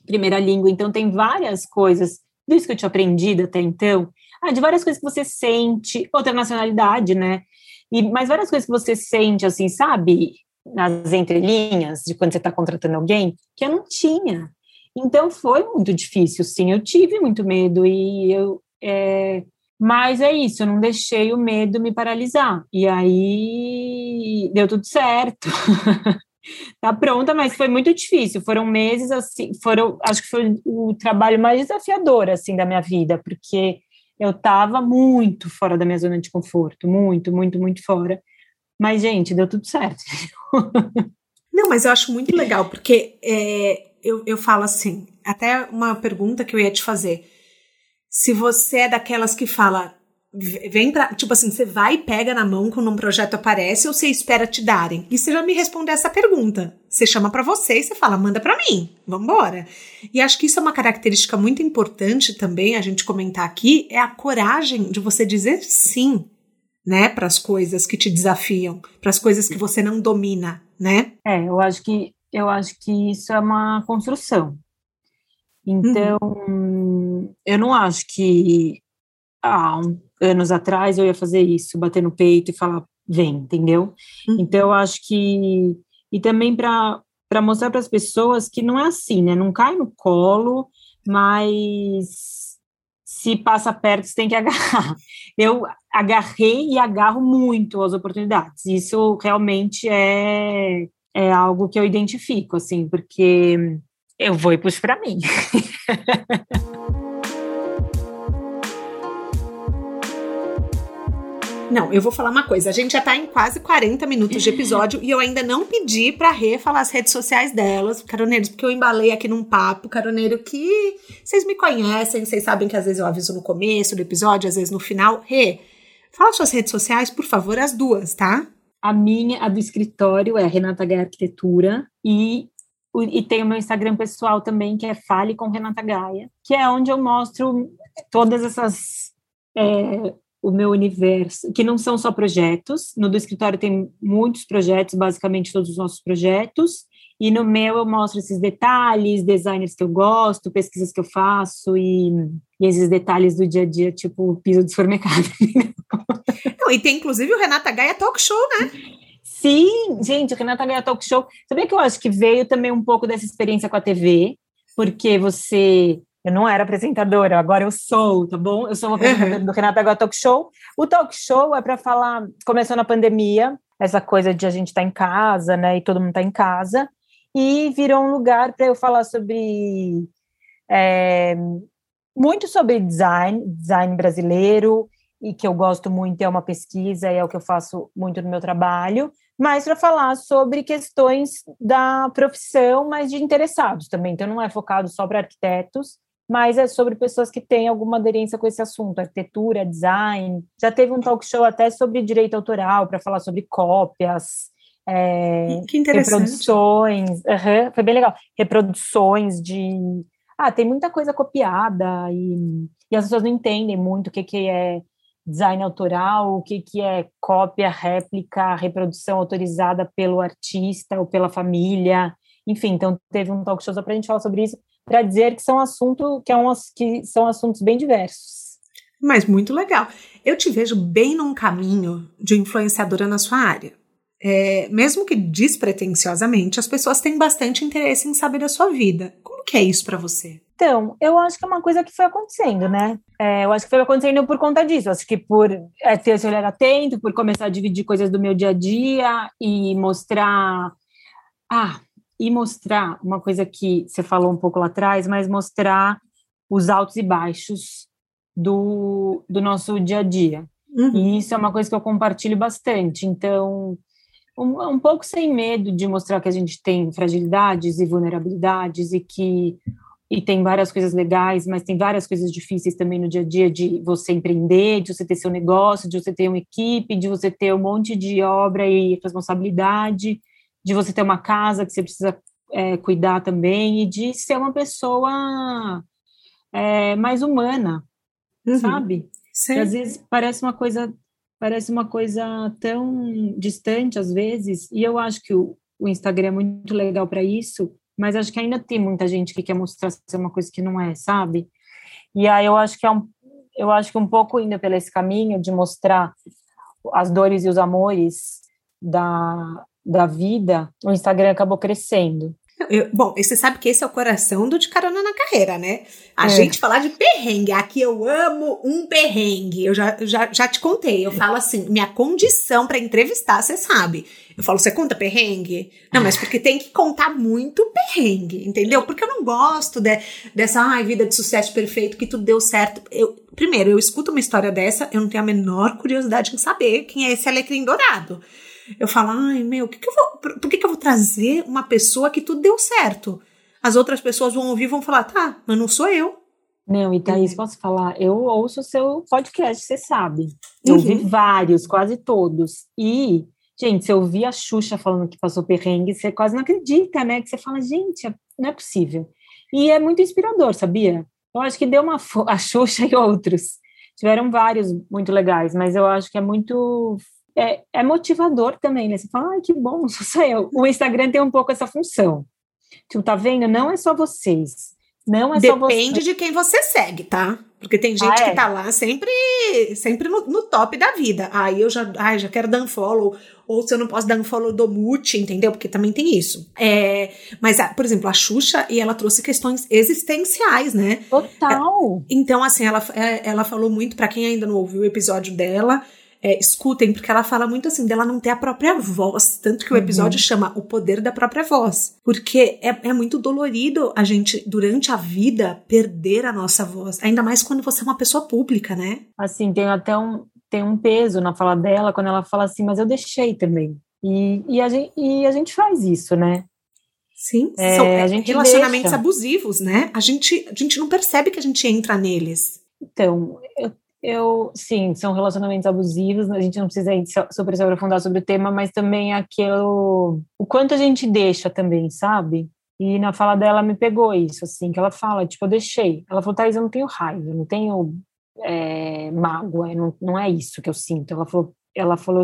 S2: primeira língua, então tem várias coisas isso que eu tinha aprendido até então, ah, de várias coisas que você sente, outra nacionalidade, né? E, mas várias coisas que você sente, assim, sabe? Nas entrelinhas, de quando você está contratando alguém, que eu não tinha. Então foi muito difícil, sim. Eu tive muito medo e eu. É, mas é isso, eu não deixei o medo me paralisar. E aí deu tudo certo. tá pronta, mas foi muito difícil. Foram meses assim, foram, acho que foi o trabalho mais desafiador assim da minha vida, porque eu estava muito fora da minha zona de conforto, muito, muito, muito fora. Mas gente, deu tudo certo.
S1: Não, mas eu acho muito legal porque é, eu, eu falo assim, até uma pergunta que eu ia te fazer. Se você é daquelas que fala, vem pra. Tipo assim, você vai e pega na mão quando um projeto aparece ou você espera te darem? E você já me respondeu essa pergunta. Você chama para você e você fala, manda para mim, vambora. E acho que isso é uma característica muito importante também a gente comentar aqui, é a coragem de você dizer sim, né, para as coisas que te desafiam, para as coisas que você não domina, né?
S2: É, eu acho que eu acho que isso é uma construção. Então, uhum. eu não acho que ah, anos atrás eu ia fazer isso, bater no peito e falar, vem, entendeu? Uhum. Então eu acho que. E também para mostrar para as pessoas que não é assim, né? Não cai no colo, mas se passa perto, você tem que agarrar. Eu agarrei e agarro muito as oportunidades. Isso realmente é, é algo que eu identifico, assim, porque eu vou e puxo para mim.
S1: Não, eu vou falar uma coisa. A gente já tá em quase 40 minutos de episódio e eu ainda não pedi pra Rê falar as redes sociais delas, caroneiros, porque eu embalei aqui num papo, caroneiro, que vocês me conhecem, vocês sabem que às vezes eu aviso no começo do episódio, às vezes no final. Rê, fala suas redes sociais, por favor, as duas, tá?
S2: A minha, a do escritório, é Renata Gaia Arquitetura e e tem o meu Instagram pessoal também, que é Fale com Renata Gaia, que é onde eu mostro todas essas é, o meu universo, que não são só projetos. No do escritório tem muitos projetos, basicamente todos os nossos projetos. E no meu eu mostro esses detalhes, designers que eu gosto, pesquisas que eu faço e, e esses detalhes do dia a dia, tipo o piso de supermercado.
S1: Não, e tem inclusive o Renata Gaia Talk Show, né?
S2: Sim, gente, o Renata Gaia Talk Show. Sabia que eu acho que veio também um pouco dessa experiência com a TV, porque você eu não era apresentadora, agora eu sou, tá bom? Eu sou uma apresentadora do Renato Agora Talk Show. O talk show é para falar, começou na pandemia, essa coisa de a gente estar tá em casa, né? E todo mundo tá em casa, e virou um lugar para eu falar sobre é, muito sobre design, design brasileiro, e que eu gosto muito, é uma pesquisa, e é o que eu faço muito no meu trabalho, mas para falar sobre questões da profissão, mas de interessados também. Então, não é focado só para arquitetos, mas é sobre pessoas que têm alguma aderência com esse assunto, arquitetura, design. Já teve um talk show até sobre direito autoral, para falar sobre cópias, é,
S1: que
S2: reproduções. Uhum, foi bem legal. Reproduções de. Ah, tem muita coisa copiada e, e as pessoas não entendem muito o que, que é design autoral, o que, que é cópia, réplica, reprodução autorizada pelo artista ou pela família. Enfim, então teve um talk show para a gente falar sobre isso para dizer que são assunto que, é um, que são assuntos bem diversos.
S1: Mas muito legal. Eu te vejo bem num caminho de influenciadora na sua área. É, mesmo que despretensiosamente, as pessoas têm bastante interesse em saber da sua vida. Como que é isso para você?
S2: Então, eu acho que é uma coisa que foi acontecendo, né? É, eu acho que foi acontecendo por conta disso. Acho que por é, ter esse olhar atento, por começar a dividir coisas do meu dia a dia e mostrar. Ah, e mostrar uma coisa que você falou um pouco lá atrás, mas mostrar os altos e baixos do, do nosso dia a dia. Uhum. E isso é uma coisa que eu compartilho bastante. Então, um, um pouco sem medo de mostrar que a gente tem fragilidades e vulnerabilidades e que e tem várias coisas legais, mas tem várias coisas difíceis também no dia a dia de você empreender, de você ter seu negócio, de você ter uma equipe, de você ter um monte de obra e responsabilidade de você ter uma casa que você precisa é, cuidar também e de ser uma pessoa é, mais humana, uhum. sabe? Sim. às vezes parece uma coisa parece uma coisa tão distante às vezes e eu acho que o, o Instagram é muito legal para isso, mas acho que ainda tem muita gente que quer mostrar ser uma coisa que não é, sabe? E aí eu acho que é um, eu acho que um pouco indo pelo esse caminho de mostrar as dores e os amores da, da vida, o Instagram acabou crescendo.
S1: Eu, bom, você sabe que esse é o coração do De Carona na Carreira, né? A é. gente falar de perrengue. Aqui eu amo um perrengue. Eu já, já, já te contei. Eu falo assim, minha condição para entrevistar, você sabe. Eu falo, você conta perrengue? Não, mas porque tem que contar muito perrengue, entendeu? Porque eu não gosto de, dessa ai, vida de sucesso perfeito, que tudo deu certo. Eu, primeiro, eu escuto uma história dessa, eu não tenho a menor curiosidade em saber quem é esse alecrim dourado eu falo, ai meu, que que eu vou, por, por que, que eu vou trazer uma pessoa que tudo deu certo? As outras pessoas vão ouvir e vão falar, tá, mas não sou eu.
S2: Não, e Thaís, posso falar? Eu ouço o seu podcast, você sabe. Eu uhum. ouvi vários, quase todos. E, gente, se eu ouvir a Xuxa falando que passou perrengue, você quase não acredita, né? Que você fala, gente, não é possível. E é muito inspirador, sabia? Eu acho que deu uma. A Xuxa e outros. Tiveram vários muito legais, mas eu acho que é muito é, é motivador também, né? Você fala, ai, que bom, só sou eu. O Instagram tem um pouco essa função. Tipo, tá vendo? Não é só vocês. Não é
S1: Depende
S2: só vocês.
S1: Depende de quem você segue, tá? Porque tem gente ah, é? que tá lá sempre, sempre no, no, top da vida. Aí eu já, ai, já quero dar um follow. Ou se eu não posso dar um follow do mute, entendeu? Porque também tem isso. É, mas, por exemplo, a Xuxa, e ela trouxe questões existenciais, né?
S2: Total.
S1: É, então, assim, ela, é, ela falou muito, para quem ainda não ouviu o episódio dela, é, escutem, porque ela fala muito assim dela não ter a própria voz. Tanto que o episódio uhum. chama O Poder da Própria Voz. Porque é, é muito dolorido a gente, durante a vida, perder a nossa voz. Ainda mais quando você é uma pessoa pública, né?
S2: Assim, tem até um, tem um peso na fala dela quando ela fala assim, mas eu deixei também. E, e, a, gente, e a gente faz isso, né?
S1: Sim, é, são é, relacionamentos deixa. abusivos, né? A gente, a gente não percebe que a gente entra neles.
S2: Então, eu eu, sim, são relacionamentos abusivos, a gente não precisa ir sobre se aprofundar sobre o tema, mas também aquilo, o quanto a gente deixa também, sabe? E na fala dela me pegou isso, assim, que ela fala, tipo, eu deixei. Ela falou, Thais, eu não tenho raiva, eu não tenho é, mágoa, não, não é isso que eu sinto. Ela falou, ela falou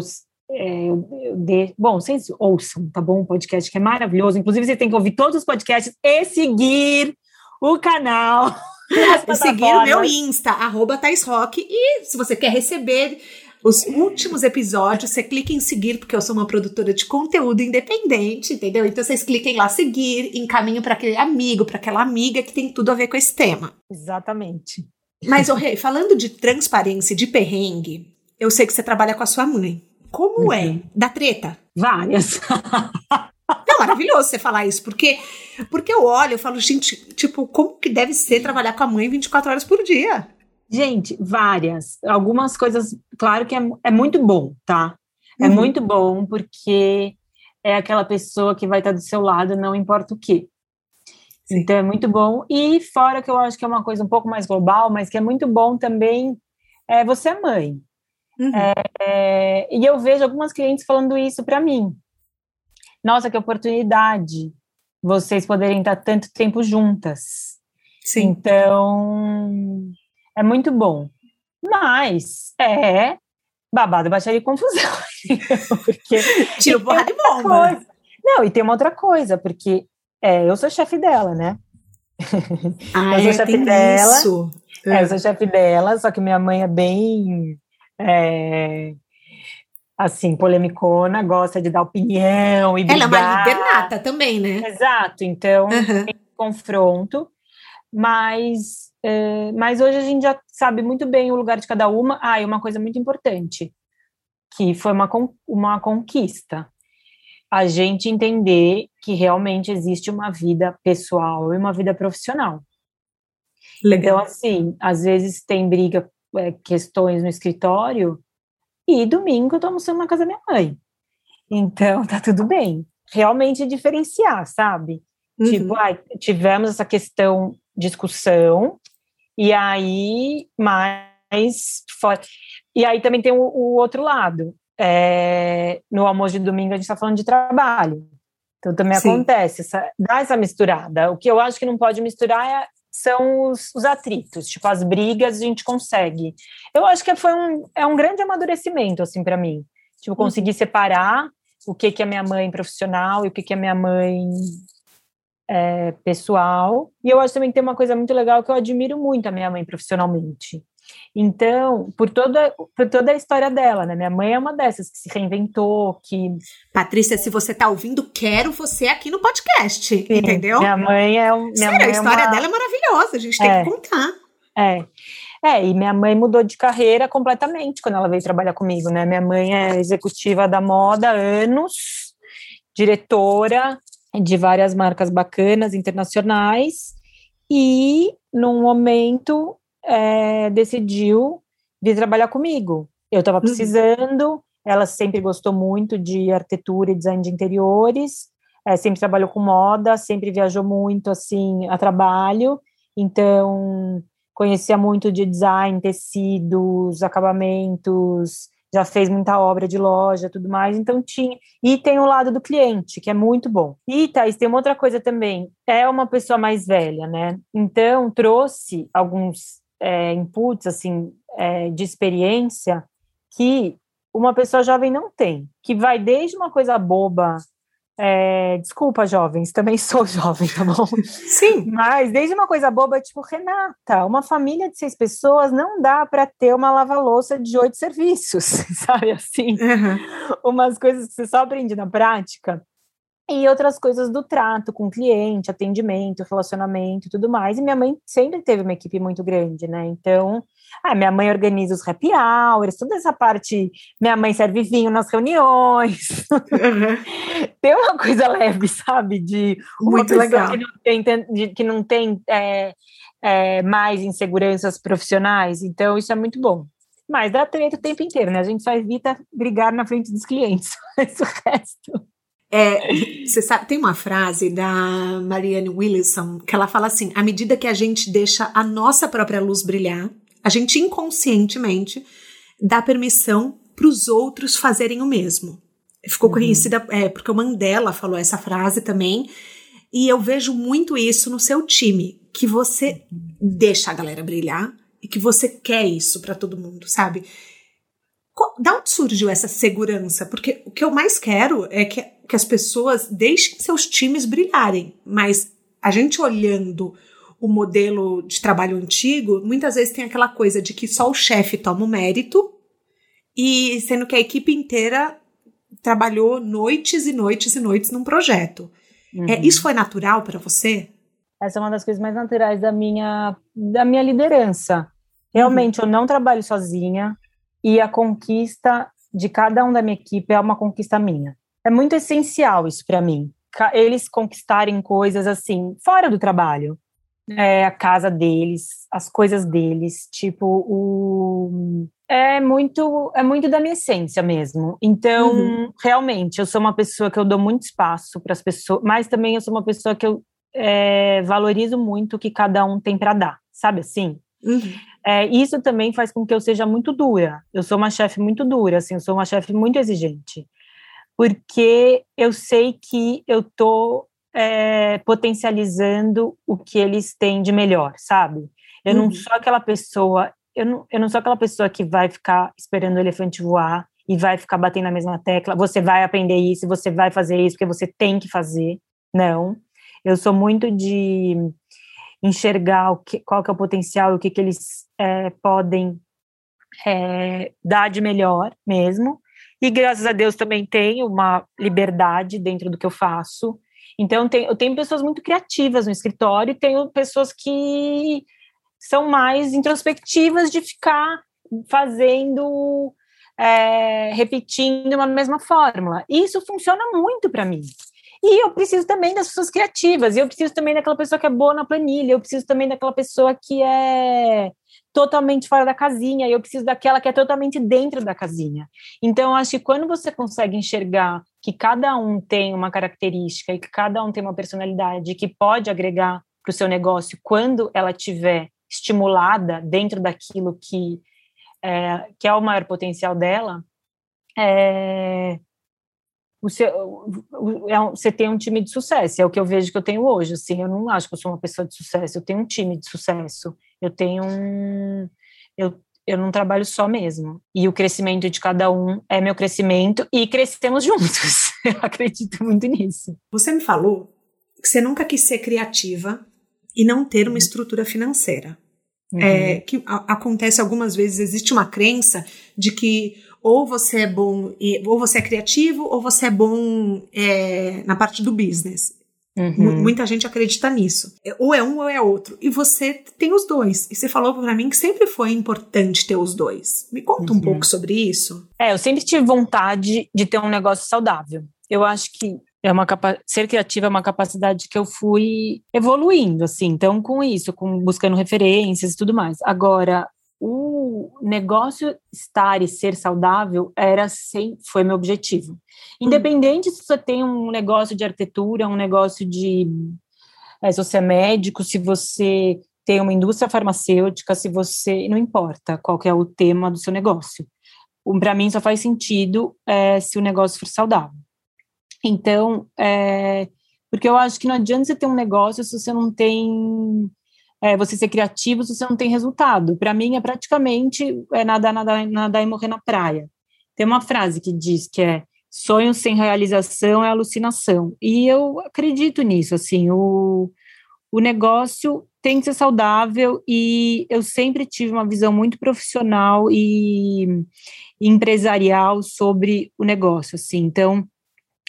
S2: é, eu, eu de... Bom, vocês ouçam, tá bom? Um podcast que é maravilhoso. Inclusive, você tem que ouvir todos os podcasts e seguir o canal
S1: e seguir o meu Insta, arroba Rock. E se você quer receber os últimos episódios, você clica em seguir, porque eu sou uma produtora de conteúdo independente, entendeu? Então vocês cliquem lá seguir, encaminho para aquele amigo, para aquela amiga que tem tudo a ver com esse tema.
S2: Exatamente.
S1: Mas, oh, Rei, falando de transparência, de perrengue, eu sei que você trabalha com a sua mãe. Como é? uhum. é? Da treta?
S2: Várias.
S1: Maravilhoso você falar isso, porque, porque eu olho, eu falo, gente, tipo, como que deve ser trabalhar com a mãe 24 horas por dia?
S2: Gente, várias. Algumas coisas, claro que é, é muito bom, tá? É uhum. muito bom porque é aquela pessoa que vai estar do seu lado, não importa o quê. Sim. Então é muito bom. E fora que eu acho que é uma coisa um pouco mais global, mas que é muito bom também, é você é mãe. Uhum. É, é, e eu vejo algumas clientes falando isso para mim nossa, que oportunidade vocês poderem estar tanto tempo juntas. Sim. Então, é muito bom. Mas é babado, baixaria e confusão.
S1: porque Tiro porra de bomba. Coisa.
S2: Não, e tem uma outra coisa, porque é, eu sou chefe dela, né?
S1: Ah, eu sou é, chefe dela. Isso.
S2: É, eu sou chefe dela, só que minha mãe é bem é, assim, polemicona, gosta de dar opinião e brigar.
S1: Ela é uma líder nata também, né?
S2: Exato, então uhum. tem confronto, mas, é, mas hoje a gente já sabe muito bem o lugar de cada uma. Ah, e uma coisa muito importante, que foi uma, uma conquista, a gente entender que realmente existe uma vida pessoal e uma vida profissional. Legal. Então, assim, às vezes tem briga, é, questões no escritório, e domingo eu tô almoçando na casa da minha mãe. Então, tá tudo bem. Realmente diferenciar, sabe? Uhum. Tipo, ah, tivemos essa questão, discussão, e aí, mais fora. E aí também tem o, o outro lado. É, no almoço de domingo a gente está falando de trabalho. Então também Sim. acontece, essa, dá essa misturada. O que eu acho que não pode misturar é são os, os, atritos, tipo as brigas a gente consegue. Eu acho que foi um, é um grande amadurecimento assim para mim, tipo conseguir separar o que que é minha mãe profissional e o que que é minha mãe é, pessoal. E eu acho também que tem uma coisa muito legal que eu admiro muito a minha mãe profissionalmente. Então, por toda, por toda a história dela, né? Minha mãe é uma dessas que se reinventou, que...
S1: Patrícia, se você tá ouvindo, quero você aqui no podcast, Sim, entendeu?
S2: Minha mãe é... Um, minha
S1: Sério,
S2: mãe
S1: a história
S2: é uma...
S1: dela é maravilhosa, a gente tem
S2: é.
S1: que contar.
S2: É. É, e minha mãe mudou de carreira completamente quando ela veio trabalhar comigo, né? Minha mãe é executiva da moda há anos, diretora de várias marcas bacanas internacionais, e num momento é, decidiu vir trabalhar comigo. Eu estava
S1: Uhum.
S2: precisando, ela sempre gostou muito de arquitetura e design de interiores, é, sempre trabalhou com moda, sempre viajou muito assim a trabalho, então conhecia muito de design, tecidos, acabamentos, já fez muita obra de loja, tudo mais, então tinha. E tem o lado do cliente, que é muito bom. E, Thaís, tem uma outra coisa também, é uma pessoa mais velha, né? Então trouxe alguns é, inputs, assim, é, de experiência que uma pessoa jovem não tem, que vai desde uma coisa boba, é, desculpa, jovens, também sou jovem, tá bom?
S1: Sim.
S2: Mas desde uma coisa boba, tipo, Renata, uma família de seis pessoas não dá para ter uma lava-louça de oito serviços, sabe assim?
S1: Uhum.
S2: Umas coisas que você só aprende na prática. E outras coisas do trato com o cliente, atendimento, relacionamento e tudo mais. E minha mãe sempre teve uma equipe muito grande, né? Então, ah, minha mãe organiza os happy hours, toda essa parte. Minha mãe serve vinho nas reuniões.
S1: Uhum.
S2: tem uma coisa leve, sabe? De uma
S1: Muito legal.
S2: que não tem, de- que não tem é, é, mais inseguranças profissionais. Então, isso é muito bom. Mas dá treta o tempo inteiro, né? A gente só evita brigar na frente dos clientes. Mas o resto.
S1: É, você sabe, tem uma frase da Marianne Williamson que ela fala assim: à medida que a gente deixa a nossa própria luz brilhar, a gente inconscientemente dá permissão para os outros fazerem o mesmo. Ficou
S2: Uhum.
S1: conhecida, é, porque o Mandela falou essa frase também, e eu vejo muito isso no seu time, que você deixa a galera brilhar e que você quer isso para todo mundo, sabe? Da onde surgiu essa segurança? Porque o que eu mais quero é que, que as pessoas deixem seus times brilharem, mas a gente olhando o modelo de trabalho antigo, muitas vezes tem aquela coisa de que só o chefe toma o mérito, e sendo que a equipe inteira trabalhou noites e noites e noites num projeto. É,
S2: Uhum.
S1: isso foi natural para você?
S2: Essa é uma das coisas mais naturais da minha, da minha liderança. Realmente, eu não trabalho sozinha e a conquista de cada um da minha equipe é uma conquista minha. É muito essencial isso para mim. Eles conquistarem coisas assim, fora do trabalho. É, a casa deles, as coisas deles, tipo, o... É muito, é muito da minha essência mesmo. Então,
S1: Uhum.
S2: realmente, eu sou uma pessoa que eu dou muito espaço para as pessoas, mas também eu sou uma pessoa que eu é, valorizo muito o que cada um tem para dar, sabe assim? É, isso também faz com que eu seja muito dura. Eu sou uma chefe muito dura, assim, eu sou uma chefe muito exigente, porque eu sei que eu tô é, potencializando o que eles têm de melhor, sabe? Eu não
S1: Uhum.
S2: sou aquela pessoa, eu não, eu não sou aquela pessoa que vai ficar esperando o elefante voar e vai ficar batendo na mesma tecla. Você vai aprender isso, você vai fazer isso porque você tem que fazer. Não. Eu sou muito de enxergar o que, qual que é o potencial, o que, que eles é, podem é, dar de melhor mesmo. E graças a Deus também tenho uma liberdade dentro do que eu faço. Então, tem, eu tenho pessoas muito criativas no escritório e tenho pessoas que são mais introspectivas de ficar fazendo, é, repetindo uma mesma fórmula. E isso funciona muito para mim. E eu preciso também das pessoas criativas, eu preciso também daquela pessoa que é boa na planilha, eu preciso também daquela pessoa que é totalmente fora da casinha, e eu preciso daquela que é totalmente dentro da casinha. Então, acho que quando você consegue enxergar que cada um tem uma característica e que cada um tem uma personalidade que pode agregar para o seu negócio quando ela tiver estimulada dentro daquilo que é, que é o maior potencial dela, é, você, é um, você tem um time de sucesso, é o que eu vejo que eu tenho hoje, assim, eu não acho que eu sou uma pessoa de sucesso, eu tenho um time de sucesso, eu tenho um, eu, eu não trabalho só mesmo, e o crescimento de cada um é meu crescimento, e crescemos juntos, eu acredito muito nisso.
S1: Você me falou que você nunca quis ser criativa e não ter uma estrutura financeira. Uhum. É, que a, acontece algumas vezes, existe uma crença de que ou você é bom, ou você é criativo, ou você é bom é, na parte do business. Uhum. Muita gente acredita nisso. É, ou é um ou é outro. E você tem os dois. E você falou para mim que sempre foi importante ter os dois. Me conta uhum. um pouco sobre isso.
S2: É, eu sempre tive vontade de ter um negócio saudável. Eu acho que é uma capa ser criativa é uma capacidade que eu fui evoluindo, assim. Então, com isso, com buscando referências e tudo mais. Agora, o negócio estar e ser saudável era sem, foi meu objetivo. Independente se você tem um negócio de arquitetura, um negócio de é, se você é médico, se você tem uma indústria farmacêutica, se você não importa qual é o tema do seu negócio. Para mim só faz sentido é, se o negócio for saudável. Então, é, porque eu acho que não adianta você ter um negócio se você não tem. É, você ser criativo se você não tem resultado. Para mim, é praticamente é nadar, nadar, nadar e morrer na praia. Tem uma frase que diz que é sonho sem realização é alucinação. E eu acredito nisso, assim, o, o negócio tem que ser saudável e eu sempre tive uma visão muito profissional e empresarial sobre o negócio, assim. Então,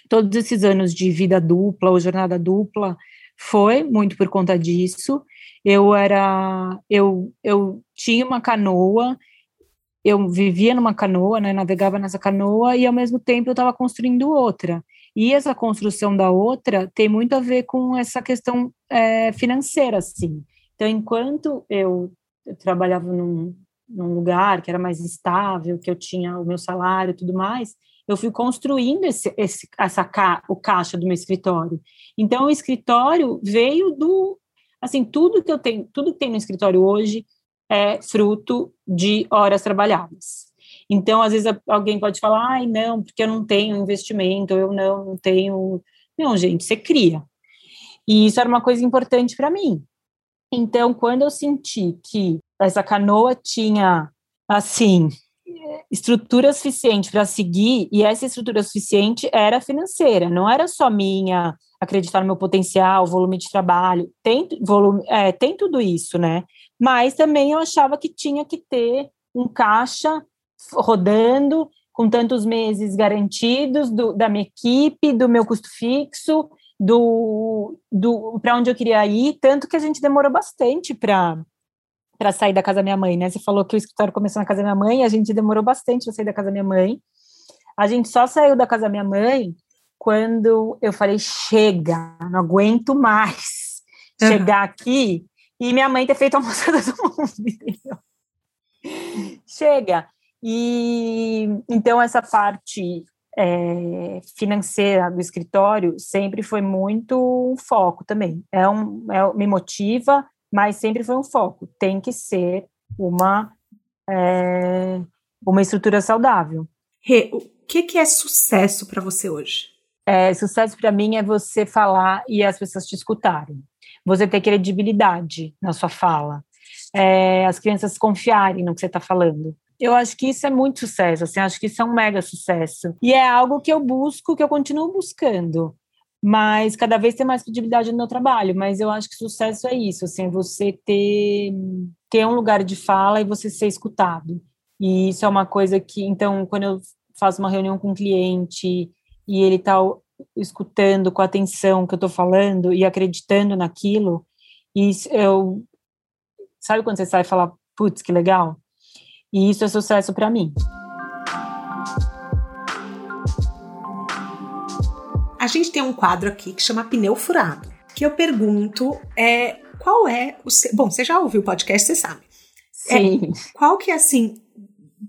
S2: todos esses anos de vida dupla ou jornada dupla foi muito por conta disso. Eu era, eu, eu tinha uma canoa, eu vivia numa canoa, né, navegava nessa canoa e ao mesmo tempo eu estava construindo outra. E essa construção da outra tem muito a ver com essa questão é, financeira, assim. Então, enquanto eu, eu trabalhava num, num lugar que era mais estável, que eu tinha o meu salário e tudo mais, eu fui construindo esse, esse, essa ca, o caixa do meu escritório. Então, o escritório veio do, assim, tudo que eu tenho, tudo que tem no escritório hoje é fruto de horas trabalhadas. Então, às vezes alguém pode falar, ai, não, porque eu não tenho investimento, eu não, não tenho. Não, gente, você cria. E isso era uma coisa importante para mim. Então, quando eu senti que essa canoa tinha, assim, estrutura suficiente para seguir, e essa estrutura suficiente era financeira, não era só minha, acreditar no meu potencial, volume de trabalho, tem, volume, é, tem tudo isso, né? Mas também eu achava que tinha que ter um caixa rodando com tantos meses garantidos do, da minha equipe, do meu custo fixo, do, do para onde eu queria ir, tanto que a gente demorou bastante para para sair da casa da minha mãe, né? Você falou que o escritório começou na casa da minha mãe, a gente demorou bastante para sair da casa da minha mãe. A gente só saiu da casa da minha mãe quando eu falei: chega, não aguento mais uhum. chegar aqui e minha mãe ter feito a moça do mundo. chega. E então essa parte é, financeira do escritório sempre foi muito um foco também. É um, é, me motiva, mas sempre foi um foco. Tem que ser uma, é, uma estrutura saudável.
S1: Rê, o que, que é sucesso para você hoje?
S2: É, sucesso para mim é você falar e as pessoas te escutarem. Você ter credibilidade na sua fala. É, as crianças confiarem no que você está falando. Eu acho que isso é muito sucesso, assim, acho que isso é um mega sucesso. E é algo que eu busco, que eu continuo buscando mas cada vez tem mais credibilidade no meu trabalho. Mas eu acho que sucesso é isso, assim, é você ter, ter um lugar de fala e você ser escutado. E isso é uma coisa que, então, quando eu faço uma reunião com um cliente e ele está escutando com atenção que eu estou falando e acreditando naquilo, e eu sabe quando você sai e fala, putz, que legal? E isso é sucesso para mim.
S1: a gente tem um quadro aqui que chama Pneu Furado, que eu pergunto é qual é o seu... Bom, você já ouviu o podcast, você sabe.
S2: Sim.
S1: É, qual que é, assim,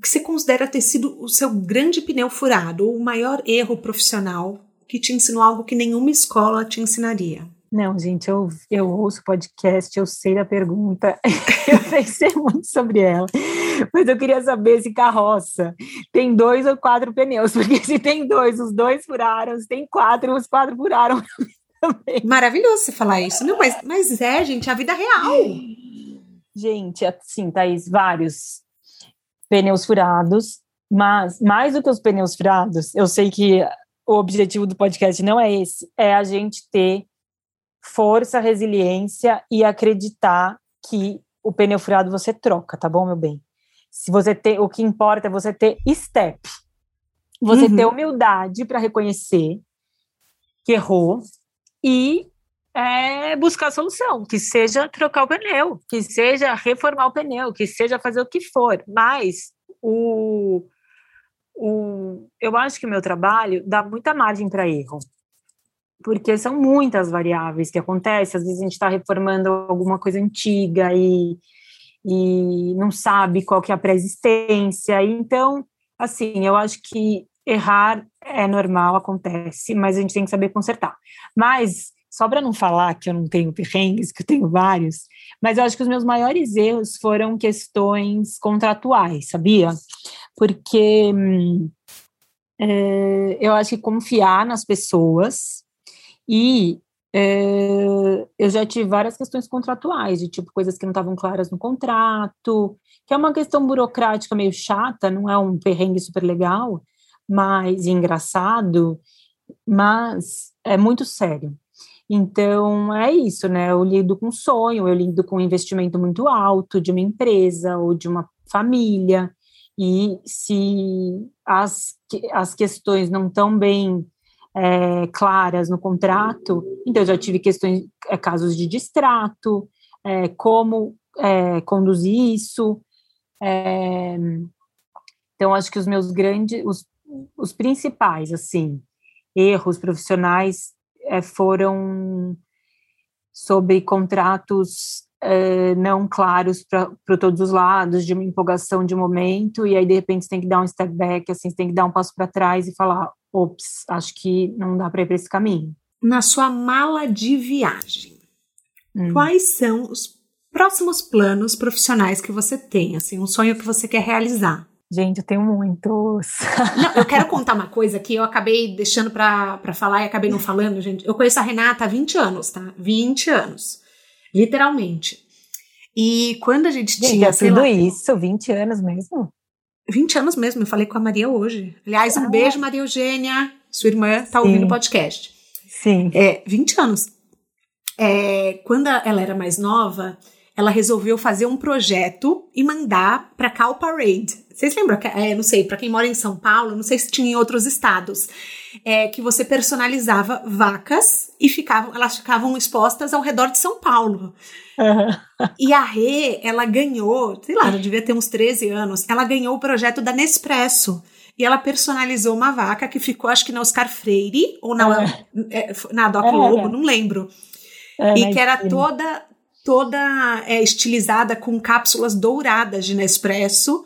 S1: que você considera ter sido o seu grande pneu furado, ou o maior erro profissional que te ensinou algo que nenhuma escola te ensinaria?
S2: Não, gente, eu, eu ouço podcast, eu sei da pergunta, eu pensei muito sobre ela, mas eu queria saber se carroça tem dois ou quatro pneus, porque se tem dois, os dois furaram, se tem quatro, os quatro furaram
S1: também. Maravilhoso você falar isso. Não, mas, mas é, gente, a vida real.
S2: Gente, assim, Thaís, vários pneus furados, mas mais do que os pneus furados, eu sei que o objetivo do podcast não é esse, é a gente ter força, resiliência e acreditar que o pneu furado você troca, tá bom, meu bem? Se você ter, o que importa é você ter step. Você uhum. ter humildade para reconhecer que errou e é, buscar solução, que seja trocar o pneu, que seja reformar o pneu, que seja fazer o que for. Mas o, o, eu acho que o meu trabalho dá muita margem para erro porque são muitas variáveis que acontecem. Às vezes a gente está reformando alguma coisa antiga e, e não sabe qual que é a pré-existência. Então, assim, eu acho que errar é normal, acontece, mas a gente tem que saber consertar. Mas, só para não falar que eu não tenho perrengues, que eu tenho vários, mas eu acho que os meus maiores erros foram questões contratuais, sabia? Porque é, eu acho que confiar nas pessoas e é, eu já tive várias questões contratuais, de tipo coisas que não estavam claras no contrato, que é uma questão burocrática meio chata, não é um perrengue super legal, mas engraçado, mas é muito sério. Então é isso, né? Eu lido com sonho, eu lido com investimento muito alto de uma empresa ou de uma família, e se as, as questões não estão bem é, claras no contrato. Então, eu já tive questões, é, casos de distrato, é, como é, conduzir isso. É, então, acho que os meus grandes, os, os principais, assim, erros profissionais é, foram sobre contratos não claros para todos os lados, de uma empolgação de momento, e aí de repente você tem que dar um step back, assim, você tem que dar um passo para trás e falar: ops, acho que não dá para ir para esse caminho.
S1: Na sua mala de viagem, hum. quais são os próximos planos profissionais que você tem? Assim, um sonho que você quer realizar?
S2: Gente, eu tenho muitos.
S1: Não, eu quero contar uma coisa que eu acabei deixando para falar e acabei não falando, gente. Eu conheço a Renata há 20 anos, tá? 20 anos. Literalmente. E quando a gente, gente tinha.
S2: É tudo lá, isso, 20 anos mesmo?
S1: 20 anos mesmo, eu falei com a Maria hoje. Aliás, um ah. beijo, Maria Eugênia, sua irmã tá Sim. ouvindo o podcast.
S2: Sim.
S1: É, 20 anos. É, quando ela era mais nova, ela resolveu fazer um projeto e mandar para Cal Parade. Vocês lembram? É, não sei, para quem mora em São Paulo, não sei se tinha em outros estados, é que você personalizava vacas e ficavam, elas ficavam expostas ao redor de São Paulo. Uhum. E a Rê, ela ganhou, sei lá, ela devia ter uns 13 anos, ela ganhou o projeto da Nespresso. E ela personalizou uma vaca que ficou, acho que na Oscar Freire, ou na, uhum. na Doc Lobo, não lembro. e que era toda toda é, estilizada com cápsulas douradas de Nespresso,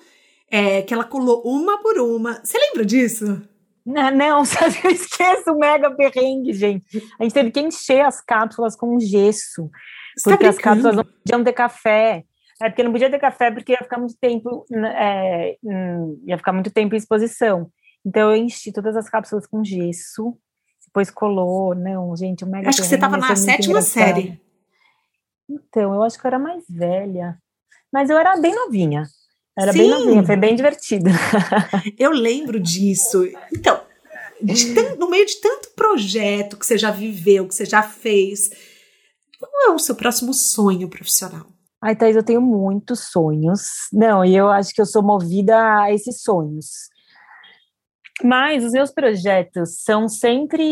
S1: é, que ela colou uma por uma. Você lembra disso?
S2: Não, não, eu esqueço o mega perrengue, gente. A gente teve que encher as cápsulas com gesso, Você porque tá as cápsulas não podiam ter café. É porque não podia ter café porque ia ficar muito tempo, né, é, hum, ia ficar muito tempo em exposição. Então eu enchi todas as cápsulas com gesso, depois colou, não, gente, o mega
S1: Acho que você estava na sétima série.
S2: Então, eu acho que eu era mais velha. Mas eu era bem novinha. Era Sim. bem novinha, foi bem divertido.
S1: eu lembro disso. Então, de no meio de tanto projeto que você já viveu, que você já fez, qual é o seu próximo sonho profissional?
S2: Ai, Thais, eu tenho muitos sonhos. Não, e eu acho que eu sou movida a esses sonhos. Mas os meus projetos são sempre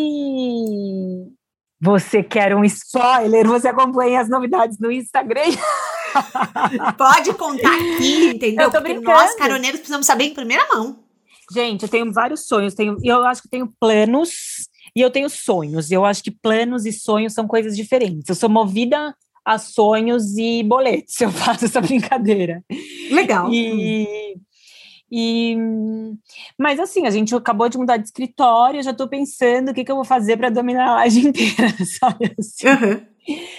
S2: você quer um spoiler? Você acompanha as novidades no Instagram?
S1: Pode contar aqui, entendeu? Porque brincando. nós, caroneiros, precisamos saber em primeira mão.
S2: Gente, eu tenho vários sonhos. Tenho, eu acho que tenho planos e eu tenho sonhos. Eu acho que planos e sonhos são coisas diferentes. Eu sou movida a sonhos e boletos. Eu faço essa brincadeira.
S1: Legal.
S2: E, e, mas assim, a gente acabou de mudar de escritório, já estou pensando o que, que eu vou fazer para dominar a laje inteira, sabe? Assim. Uhum.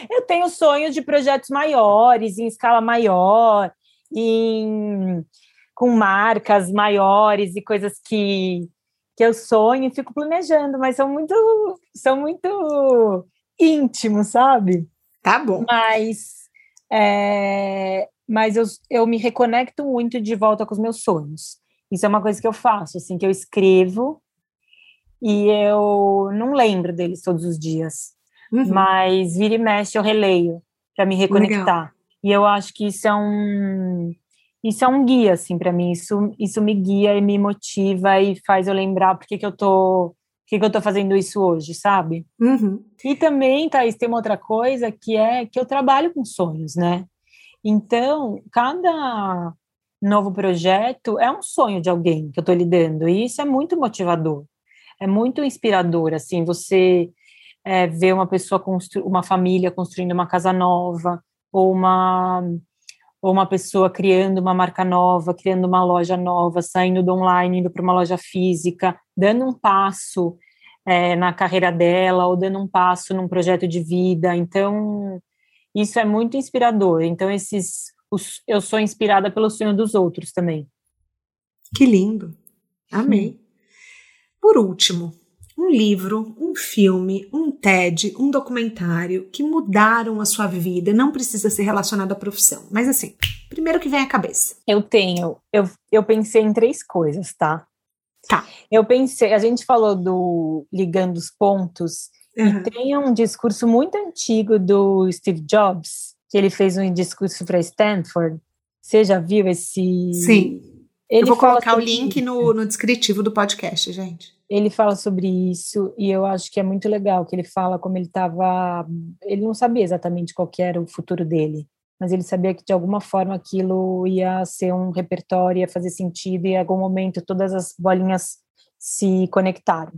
S2: Eu tenho sonhos de projetos maiores, em escala maior, em, com marcas maiores e coisas que, que eu sonho e fico planejando, mas são muito, são muito íntimos, sabe?
S1: Tá bom.
S2: Mas é, mas eu, eu me reconecto muito de volta com os meus sonhos. Isso é uma coisa que eu faço, assim, que eu escrevo e eu não lembro deles todos os dias. uhum. mas vira e mexe eu releio para me reconectar. Legal. E eu acho que isso é um isso é um guia assim para mim, isso isso me guia e me motiva e faz eu lembrar porque que eu tô que, que eu tô fazendo isso hoje, sabe?
S1: Uhum.
S2: E também, Thaís, tem uma outra coisa que é que eu trabalho com sonhos, né? Então, cada novo projeto é um sonho de alguém que eu estou lidando, e isso é muito motivador, é muito inspirador, assim, você é, ver uma pessoa, uma família construindo uma casa nova, ou uma, ou uma pessoa criando uma marca nova, criando uma loja nova, saindo do online, indo para uma loja física, dando um passo é, na carreira dela, ou dando um passo num projeto de vida, então isso é muito inspirador, então esses eu sou inspirada pelo sonho dos outros também.
S1: Que lindo. Amei. Por último, um livro, um filme, um TED, um documentário que mudaram a sua vida. Não precisa ser relacionado à profissão, mas assim, primeiro que vem à cabeça.
S2: Eu tenho, eu, eu pensei em três coisas, tá?
S1: Tá.
S2: Eu pensei, a gente falou do ligando os pontos, uhum. e tem um discurso muito antigo do Steve Jobs, que ele fez um discurso para Stanford. Você já viu esse?
S1: Sim. Ele eu vou colocar o link no, no descritivo do podcast, gente.
S2: Ele fala sobre isso e eu acho que é muito legal que ele fala como ele estava. Ele não sabia exatamente qual era o futuro dele, mas ele sabia que de alguma forma aquilo ia ser um repertório, ia fazer sentido e em algum momento todas as bolinhas se conectaram.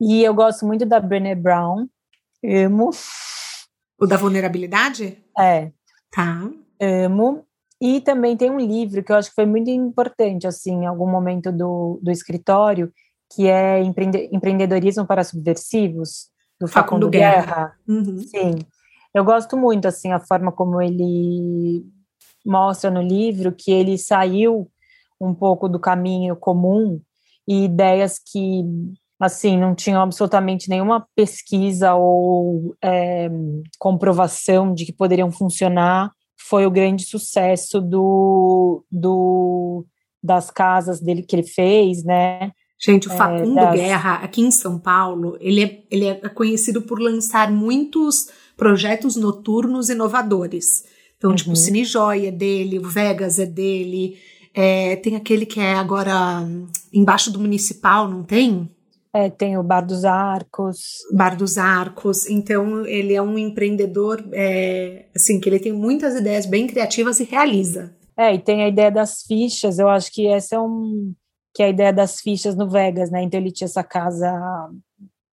S2: E eu gosto muito da Brené Brown, amo,
S1: o da vulnerabilidade?
S2: É.
S1: Tá.
S2: Amo. E também tem um livro que eu acho que foi muito importante, assim, em algum momento do, do escritório, que é Empreende Empreendedorismo para Subversivos, do Facundo, Facundo Guerra. Guerra.
S1: Uhum.
S2: Sim. Eu gosto muito, assim, a forma como ele mostra no livro que ele saiu um pouco do caminho comum e ideias que assim, não tinham absolutamente nenhuma pesquisa ou é, comprovação de que poderiam funcionar, foi o grande sucesso do, do das casas dele que ele fez, né?
S1: Gente, o é, Facundo é, das... Guerra, aqui em São Paulo, ele é, ele é conhecido por lançar muitos projetos noturnos inovadores. Então, tipo, uhum. tipo, Cine Joia é dele, o Vegas é dele, é, tem aquele que é agora hum, embaixo do municipal, não tem?
S2: É, tem o Bar dos Arcos.
S1: Bar dos Arcos. Então, ele é um empreendedor, é, assim, que ele tem muitas ideias bem criativas e realiza.
S2: É, e tem a ideia das fichas. Eu acho que essa é um que é a ideia das fichas no Vegas, né? Então ele tinha essa casa,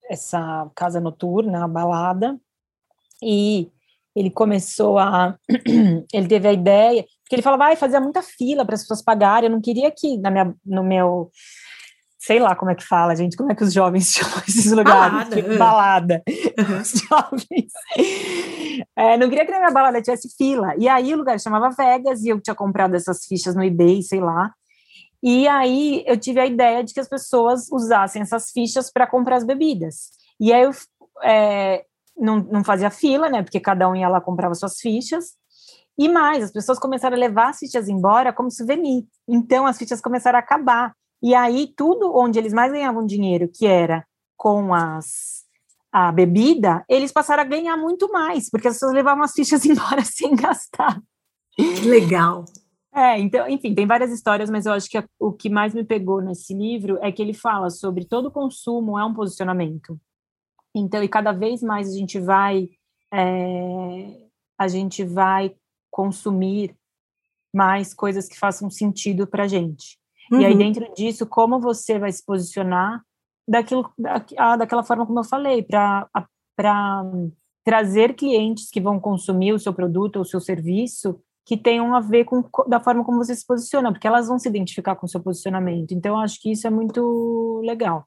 S2: essa casa noturna, a balada, e ele começou a, ele teve a ideia, porque ele falava, vai fazer muita fila para as pessoas pagarem. Eu não queria que na minha, no meu sei lá como é que fala, gente, como é que os jovens chamam esses lugares? Balada. Tipo, balada. Uhum. Os jovens. É, não queria que na minha balada tivesse fila. E aí o lugar chamava Vegas e eu tinha comprado essas fichas no eBay, sei lá. E aí eu tive a ideia de que as pessoas usassem essas fichas para comprar as bebidas. E aí eu é, não, não fazia fila, né? Porque cada um ia lá comprava suas fichas. E mais, as pessoas começaram a levar as fichas embora como souvenir. Então as fichas começaram a acabar. E aí, tudo onde eles mais ganhavam dinheiro, que era com as a bebida, eles passaram a ganhar muito mais, porque as pessoas levavam as fichas embora sem gastar.
S1: Que legal.
S2: É, então, enfim, tem várias histórias, mas eu acho que a, o que mais me pegou nesse livro é que ele fala sobre todo consumo é um posicionamento. Então, e cada vez mais a gente vai é, a gente vai consumir mais coisas que façam sentido para gente. Uhum. E aí, uhum. dentro disso, como você vai se posicionar daquilo, da, ah, daquela forma como eu falei, para trazer clientes que vão consumir o seu produto ou o seu serviço que tenham a ver com da forma como você se posiciona, porque elas vão se identificar com o seu posicionamento. Então, eu acho que isso é muito legal.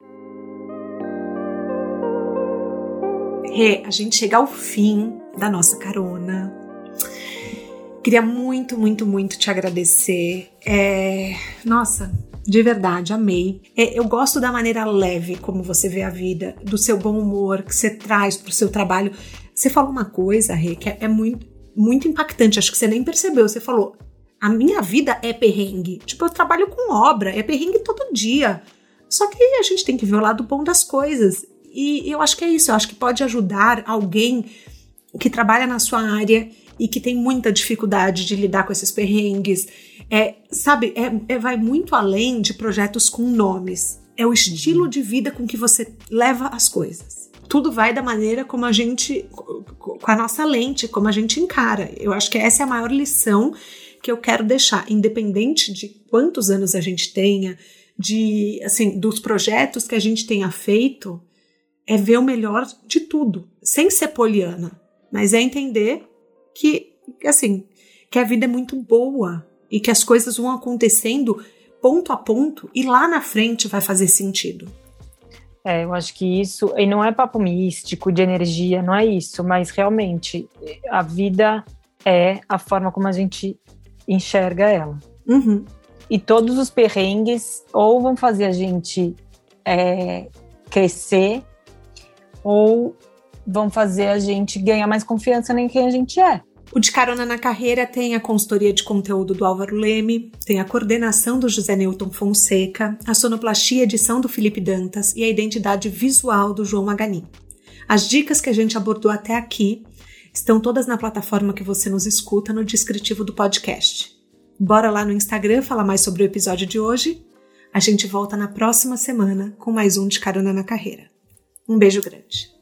S1: Rê, a gente chega ao fim da nossa carona. Queria muito, muito, muito te agradecer. É... Nossa, de verdade, amei. É, eu gosto da maneira leve como você vê a vida, do seu bom humor que você traz pro seu trabalho. Você falou uma coisa, Rê, que é, é muito, muito impactante. Acho que você nem percebeu. Você falou: a minha vida é perrengue. Tipo, eu trabalho com obra, é perrengue todo dia. Só que a gente tem que ver o lado bom das coisas. E eu acho que é isso, eu acho que pode ajudar alguém que trabalha na sua área e que tem muita dificuldade de lidar com esses perrengues. É, sabe, é, é, vai muito além de projetos com nomes. É o estilo de vida com que você leva as coisas. Tudo vai da maneira como a gente, com a nossa lente, como a gente encara. Eu acho que essa é a maior lição que eu quero deixar, independente de quantos anos a gente tenha, de assim, dos projetos que a gente tenha feito, é ver o melhor de tudo, sem ser poliana, mas é entender que, assim, que a vida é muito boa e que as coisas vão acontecendo ponto a ponto e lá na frente vai fazer sentido.
S2: É, eu acho que isso, e não é papo místico de energia, não é isso, mas realmente a vida é a forma como a gente enxerga ela.
S1: Uhum.
S2: E todos os perrengues ou vão fazer a gente é, crescer ou vão fazer a gente ganhar mais confiança em quem a gente é.
S1: O De Carona na Carreira tem a consultoria de conteúdo do Álvaro Leme, tem a coordenação do José Newton Fonseca, a sonoplastia e edição do Felipe Dantas e a identidade visual do João Maganin. As dicas que a gente abordou até aqui estão todas na plataforma que você nos escuta no descritivo do podcast. Bora lá no Instagram falar mais sobre o episódio de hoje. A gente volta na próxima semana com mais um de Carona na Carreira. Um beijo grande.